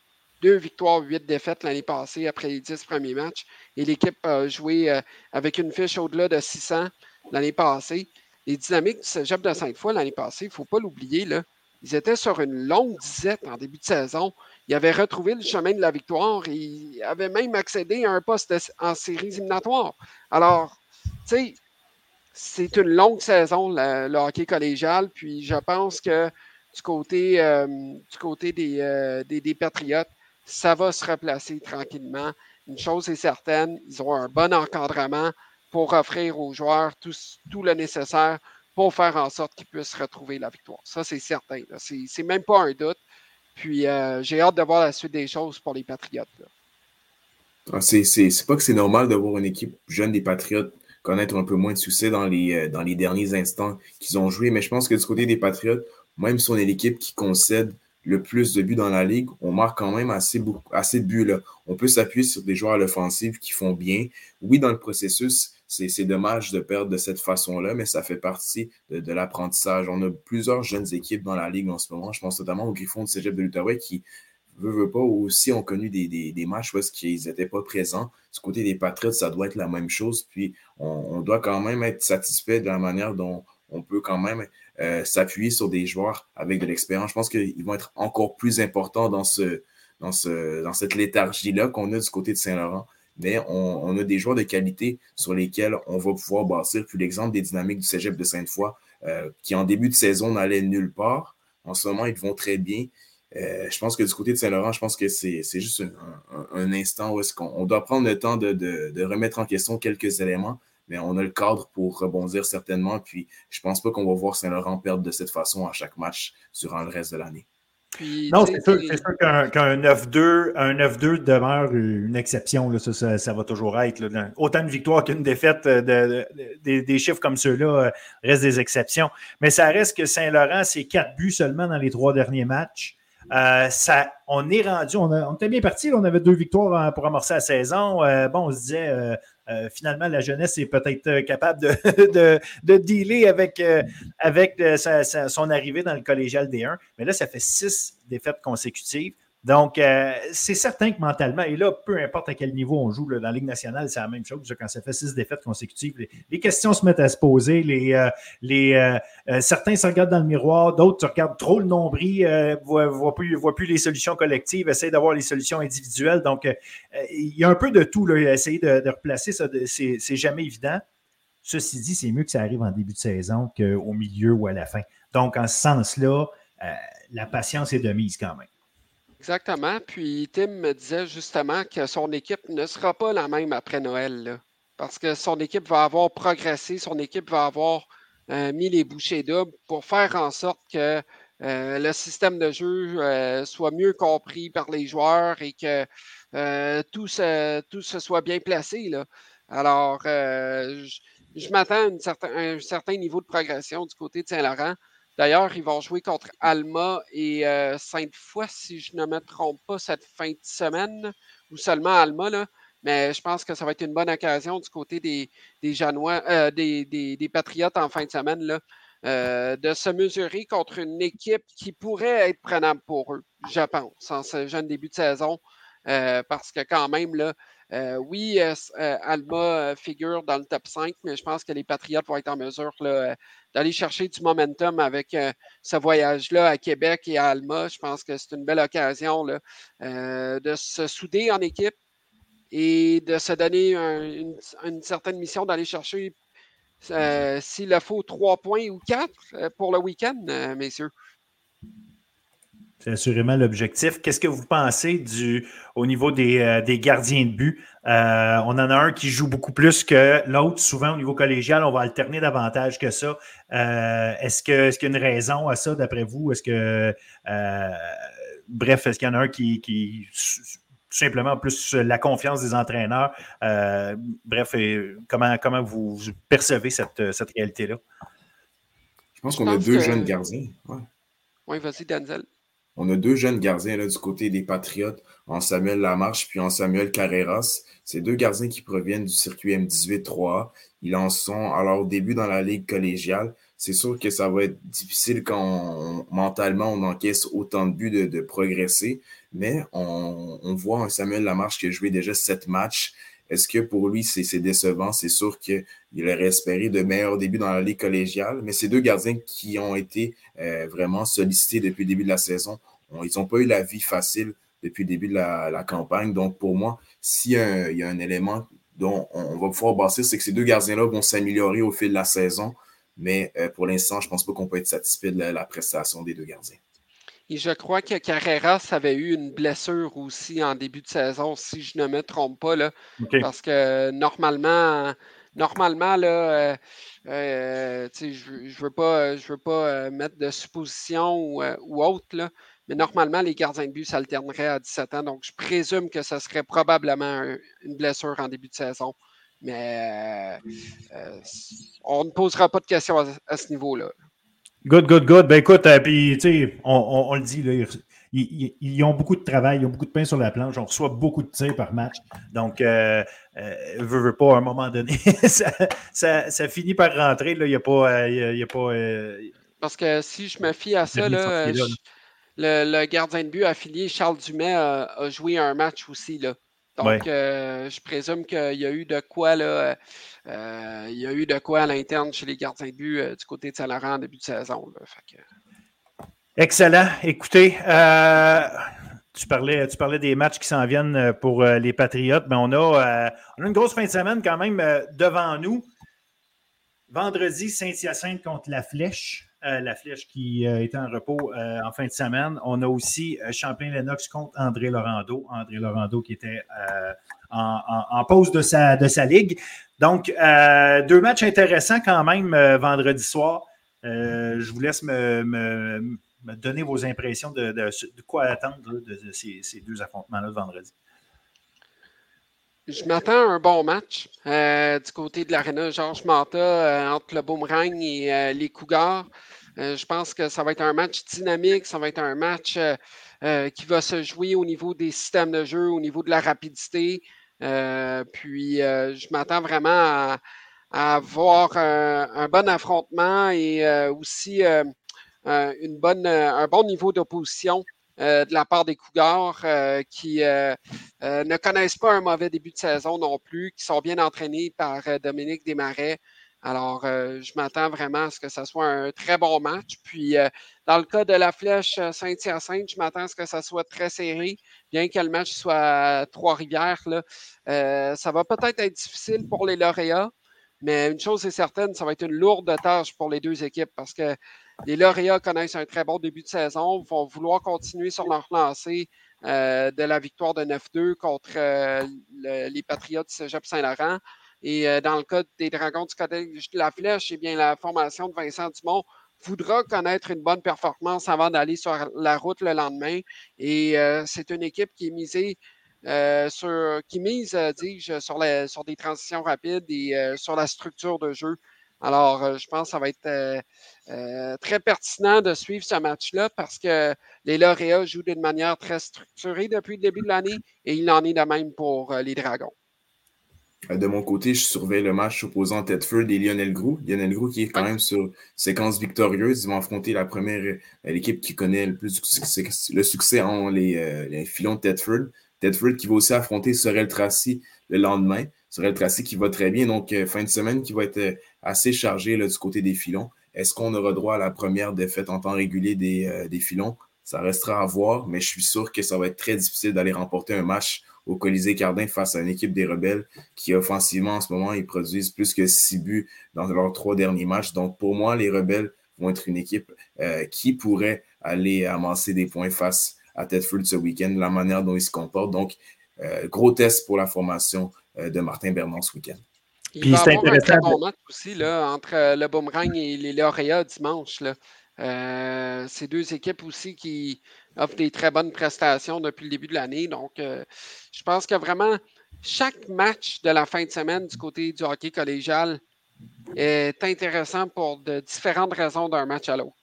Deux victoires, huit défaites l'année passée après les dix premiers matchs. Et l'équipe a joué euh, avec une fiche au-delà de 600 l'année passée. Les dynamiques du cégep de Sainte-Foy l'année passée, il ne faut pas l'oublier, là, ils étaient sur une longue disette en début de saison. Ils avaient retrouvé le chemin de la victoire et ils avaient même accédé à un poste en séries éliminatoires. Alors, tu sais, c'est une longue saison, le, hockey collégial. Puis je pense que du côté, euh, du côté euh, des, des, Patriotes, ça va se replacer tranquillement. Une chose est certaine, ils ont un bon encadrement pour offrir aux joueurs tout, le nécessaire pour faire en sorte qu'ils puissent retrouver la victoire. Ça, c'est certain. C'est même pas un doute. Puis euh, j'ai hâte de voir la suite des choses pour les Patriotes. Ah, c'est pas que c'est normal de voir une équipe jeune des Patriotes connaître un peu moins de succès dans les, euh, dans les derniers instants qu'ils ont joué. Mais je pense que du côté des Patriotes, même si on est l'équipe qui concède le plus de buts dans la ligue, on marque quand même assez, assez de buts. Là. On peut s'appuyer sur des joueurs à l'offensive qui font bien. Oui, dans le processus, c'est dommage de perdre de cette façon-là, mais ça fait partie de, l'apprentissage. On a plusieurs jeunes équipes dans la ligue en ce moment. Je pense notamment au Griffon de Cégep de l'Outaouais qui veut, veut pas, aussi ont connu des, des, matchs où ils n'étaient pas présents. Du côté des Patriots, ça doit être la même chose. Puis on, doit quand même être satisfait de la manière dont on peut quand même euh, s'appuyer sur des joueurs avec de l'expérience. Je pense qu'ils vont être encore plus importants dans, ce, dans, ce, dans cette léthargie-là qu'on a du côté de Saint-Laurent. Mais on, a des joueurs de qualité sur lesquels on va pouvoir bâtir. Puis l'exemple des dynamiques du Cégep de Sainte-Foy, euh, qui en début de saison n'allait nulle part. En ce moment, ils vont très bien. Euh, je pense que du côté de Saint-Laurent, je pense que c'est juste un, instant où qu'on doit prendre le temps de, remettre en question quelques éléments, mais on a le cadre pour rebondir certainement. Puis je pense pas qu'on va voir Saint-Laurent perdre de cette façon à chaque match durant le reste de l'année. non, c'est sûr, qu'un 9-2 un 9-2 demeure une exception. Là, ça, va toujours être. autant de victoires qu'une défaite, euh, des chiffres comme ceux-là euh, restent des exceptions. Mais ça reste que Saint-Laurent, c'est quatre buts seulement dans les trois derniers matchs. Euh, ça, on est rendu, on, était bien parti, on avait deux victoires pour amorcer la saison. Euh, bon, on se disait, euh, finalement, la jeunesse est peut-être capable de, de, dealer avec, avec son arrivée dans le collégial D1. Mais là, ça fait six défaites consécutives. Donc, euh, c'est certain que mentalement, et là, peu importe à quel niveau on joue, dans la Ligue nationale, c'est la même chose. Quand ça fait six défaites consécutives, les, questions se mettent à se poser. Les, euh, euh, certains se regardent dans le miroir, d'autres se regardent trop le nombril, ne voient, plus, voient plus les solutions collectives, essayent d'avoir les solutions individuelles. Donc, il y a un peu de tout. Là, essayer de, de replacer ça, c'est jamais évident. Ceci dit, c'est mieux que ça arrive en début de saison qu'au milieu ou à la fin. Donc, en ce sens-là, la patience est de mise quand même. Exactement. Puis Tim me disait justement que son équipe ne sera pas la même après Noël. parce que son équipe va avoir progressé, son équipe va avoir euh, mis les bouchées doubles pour faire en sorte que euh, le système de jeu euh, soit mieux compris par les joueurs et que tout, se, tout se soit bien placé. Alors, je, m'attends à, un certain niveau de progression du côté de Saint-Laurent. D'ailleurs, ils vont jouer contre Alma et euh, Sainte-Foy, si je ne me trompe pas, cette fin de semaine, ou seulement Alma. Mais je pense que ça va être une bonne occasion du côté des, des, euh, des, Patriotes en fin de semaine, euh, de se mesurer contre une équipe qui pourrait être prenable pour eux, je pense, en ce jeune début de saison. parce que quand même, là, euh, oui, euh, euh, Alma figure dans le top 5, mais je pense que les Patriotes vont être en mesure d'aller chercher du momentum avec ce voyage-là à Québec et à Alma. Je pense que c'est une belle occasion de se souder en équipe et de se donner une, certaine mission d'aller chercher, s'il le faut, trois points ou quatre pour le week-end, messieurs. C'est assurément l'objectif. Qu'est-ce que vous pensez du, au niveau des, euh, gardiens de but? Euh, on en a un qui joue beaucoup plus que l'autre. Souvent, au niveau collégial, on va alterner davantage que ça. Euh, est-ce, que, est qu'il y a une raison à ça, d'après vous? Est-ce que, bref, est-ce qu'il y en a un qui, simplement plus la confiance des entraîneurs? bref, comment, comment vous, percevez cette, cette réalité-là? Je pense qu'on a deux jeunes gardiens. Oui, vas-y, Denzel. On a deux jeunes gardiens là, du côté des Patriotes, en Samuel Lamarche puis en Samuel Carreras. C'est deux gardiens qui proviennent du circuit M18-3A. Ils en sont à leur début dans la ligue collégiale. C'est sûr que ça va être difficile quand mentalement on encaisse autant de buts de, progresser, mais on, on, voit un Samuel Lamarche qui a joué déjà sept matchs. Est-ce que pour lui, c'est décevant? C'est sûr qu'il aurait espéré de meilleurs débuts dans la Ligue collégiale, mais ces deux gardiens qui ont été euh, vraiment sollicités depuis le début de la saison, ils n'ont pas eu la vie facile depuis le début de la, campagne. Donc, pour moi, s'il y, a un élément dont on va pouvoir bâtir, c'est que ces deux gardiens-là vont s'améliorer au fil de la saison. Mais euh, pour l'instant, je ne pense pas qu'on peut être satisfait de la prestation des deux gardiens. Et je crois que Carreras avait eu une blessure aussi en début de saison, si je ne me trompe pas. Là, Parce que normalement, normalement là, euh, euh, je ne veux pas, je veux pas euh, mettre de supposition ou, ou autre, là, mais normalement, les gardiens de but s'alterneraient à 17 ans. Donc, je présume que ce serait probablement une blessure en début de saison. Mais on ne posera pas de questions à ce niveau-là. Good, good, good. Ben écoute, euh, puis tu sais, on, le dit, là, ils, ont beaucoup de travail, ils ont beaucoup de pain sur la planche, on reçoit beaucoup de tirs par match. Donc, euh, euh veux, pas, à un moment donné, ça, finit par rentrer. Il n'y a pas. y a pas Parce que si je me fie à ça, là, le, gardien de but affilié Charles Dumais a, joué un match aussi. Là. Donc, euh, je présume qu'il y a eu de quoi là, euh, il y a eu de quoi à l'interne chez les gardiens de but euh, du côté de Saint-Laurent en début de saison. Excellent. Écoutez, tu, parlais, tu parlais des matchs qui s'en viennent pour les Patriotes, mais on a, on a une grosse fin de semaine quand même devant nous. Vendredi, Saint-Hyacinthe contre la Flèche. Euh, la flèche qui euh, était en repos euh, en fin de semaine. On a aussi Champlain-Lennox contre André Laurando. André Laurando qui était en, pause de sa, de sa ligue. Donc, deux matchs intéressants quand même vendredi soir. je vous laisse me, donner vos impressions de, quoi attendre de, ces, deux affrontements-là de vendredi. Je m'attends à un bon match du côté de l'aréna Georges Manta entre le Boomerang et les Cougars. Euh, je pense que ça va être un match dynamique, ça va être un match euh, euh, qui va se jouer au niveau des systèmes de jeu, au niveau de la rapidité. puis je m'attends vraiment à, avoir un, bon affrontement et aussi une bonne, un bon niveau d'opposition de la part des Cougars qui ne connaissent pas un mauvais début de saison non plus, qui sont bien entraînés par Dominique Desmarais. Alors, euh, je m'attends vraiment à ce que ce soit un très bon match. Puis, euh, dans le cas de la flèche euh, Saint-Hyacinthe, je m'attends à ce que ça soit très serré, bien que le match soit à Trois-Rivières. ça va peut-être être difficile pour les lauréats, mais une chose est certaine, ça va être une lourde tâche pour les deux équipes parce que les lauréats connaissent un très bon début de saison, vont vouloir continuer sur leur lancée de la victoire de 9-2 contre les Patriotes du Cégep Saint-Laurent. Et euh, dans le cas des Dragons du Collège de la Flèche, eh bien, la formation de Vincent Dumont voudra connaître une bonne performance avant d'aller sur la route le lendemain. Et euh, c'est une équipe qui est euh, sur, qui mise, dis-je, sur des transitions rapides et sur la structure de jeu. Alors, je pense que ça va être très pertinent de suivre ce match-là parce que les lauréats jouent d'une manière très structurée depuis le début de l'année et il en est de même pour les Dragons. Euh, de mon côté, je surveille le match opposant Tedford et Lionel Grou. Lionel Grou qui est quand même sur séquence victorieuse. Ils vont affronter la première, euh, l'équipe qui connaît le plus le succès en les, euh, les filons de Tedford. Tedford qui va aussi affronter Sorel Tracy le lendemain. Sorel Tracy qui va très bien. Donc, fin de semaine qui va être assez chargé du côté des filons. Est-ce qu'on aura droit à la première défaite en temps régulier des, des filons? Ça restera à voir, mais je suis sûr que ça va être très difficile d'aller remporter un match au Colisée Cardin face à une équipe des Rebelles qui, offensivement, en ce moment, ils produisent plus que six buts dans leurs trois derniers matchs. Donc, pour moi, les Rebelles vont être une équipe euh, qui pourrait aller amasser des points face à Tedford ce week-end, la manière dont ils se comportent. Donc, euh, gros test pour la formation euh, de Martin Bernard ce week-end. Il va y avoir un très bon match aussi là, entre le Boomerang et les Lauréats dimanche. Là. C'est deux équipes aussi qui offrent des très bonnes prestations depuis le début de l'année. Donc, je pense que vraiment, chaque match de la fin de semaine du côté du hockey collégial est intéressant pour de différentes raisons d'un match à l'autre.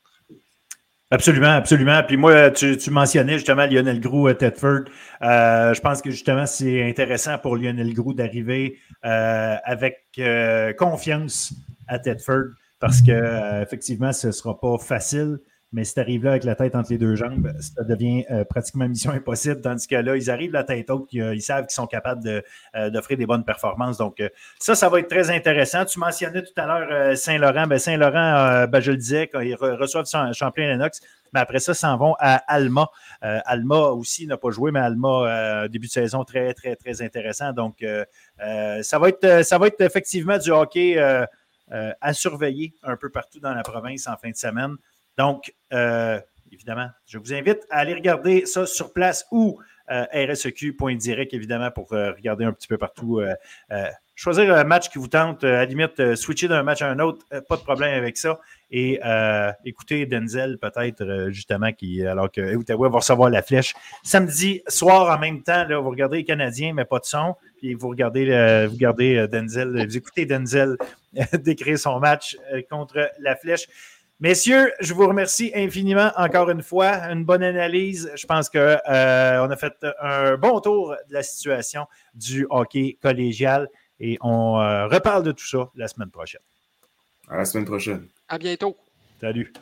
Absolument, absolument. Puis moi, tu, mentionnais justement Lionel Grou à Tedford. Euh, je pense que justement, c'est intéressant pour Lionel Grou d'arriver euh, avec euh, confiance à Tedford parce que effectivement, ce ne sera pas facile. Mais si tu arrives là avec la tête entre les deux jambes, ça devient euh, pratiquement mission impossible. Tandis que là, ils arrivent la tête haute, ils, savent qu'ils sont capables euh, d'offrir des bonnes performances. Donc, euh, ça, ça va être très intéressant. Tu mentionnais tout à l'heure Saint-Laurent. Ben, Saint-Laurent, ben, je le disais, quand ils reçoivent Champlain-Lennox, mais après ça, s'en vont à Alma. Alma aussi n'a pas joué, mais Alma, début de saison très, très, très intéressant. Donc, ça, va être, ça va être effectivement du hockey à surveiller un peu partout dans la province en fin de semaine. Donc, euh, évidemment, je vous invite à aller regarder ça sur place ou euh, RSEQ.direct, évidemment, pour euh, regarder un petit peu partout. Choisir un match qui vous tente, à la limite, switcher d'un match à un autre, pas de problème avec ça. Et écoutez Denzel, peut-être, justement, qui, alors que Outaouais va recevoir la flèche. Samedi soir, en même temps, vous regardez les Canadiens, mais pas de son. Puis vous regardez, vous regardez Denzel, vous écoutez Denzel décrire son match contre la flèche. Messieurs, je vous remercie infiniment encore une fois. Une bonne analyse. Je pense qu'on euh, a fait un bon tour de la situation du hockey collégial et on euh, reparle de tout ça la semaine prochaine. À la semaine prochaine. À bientôt. Salut.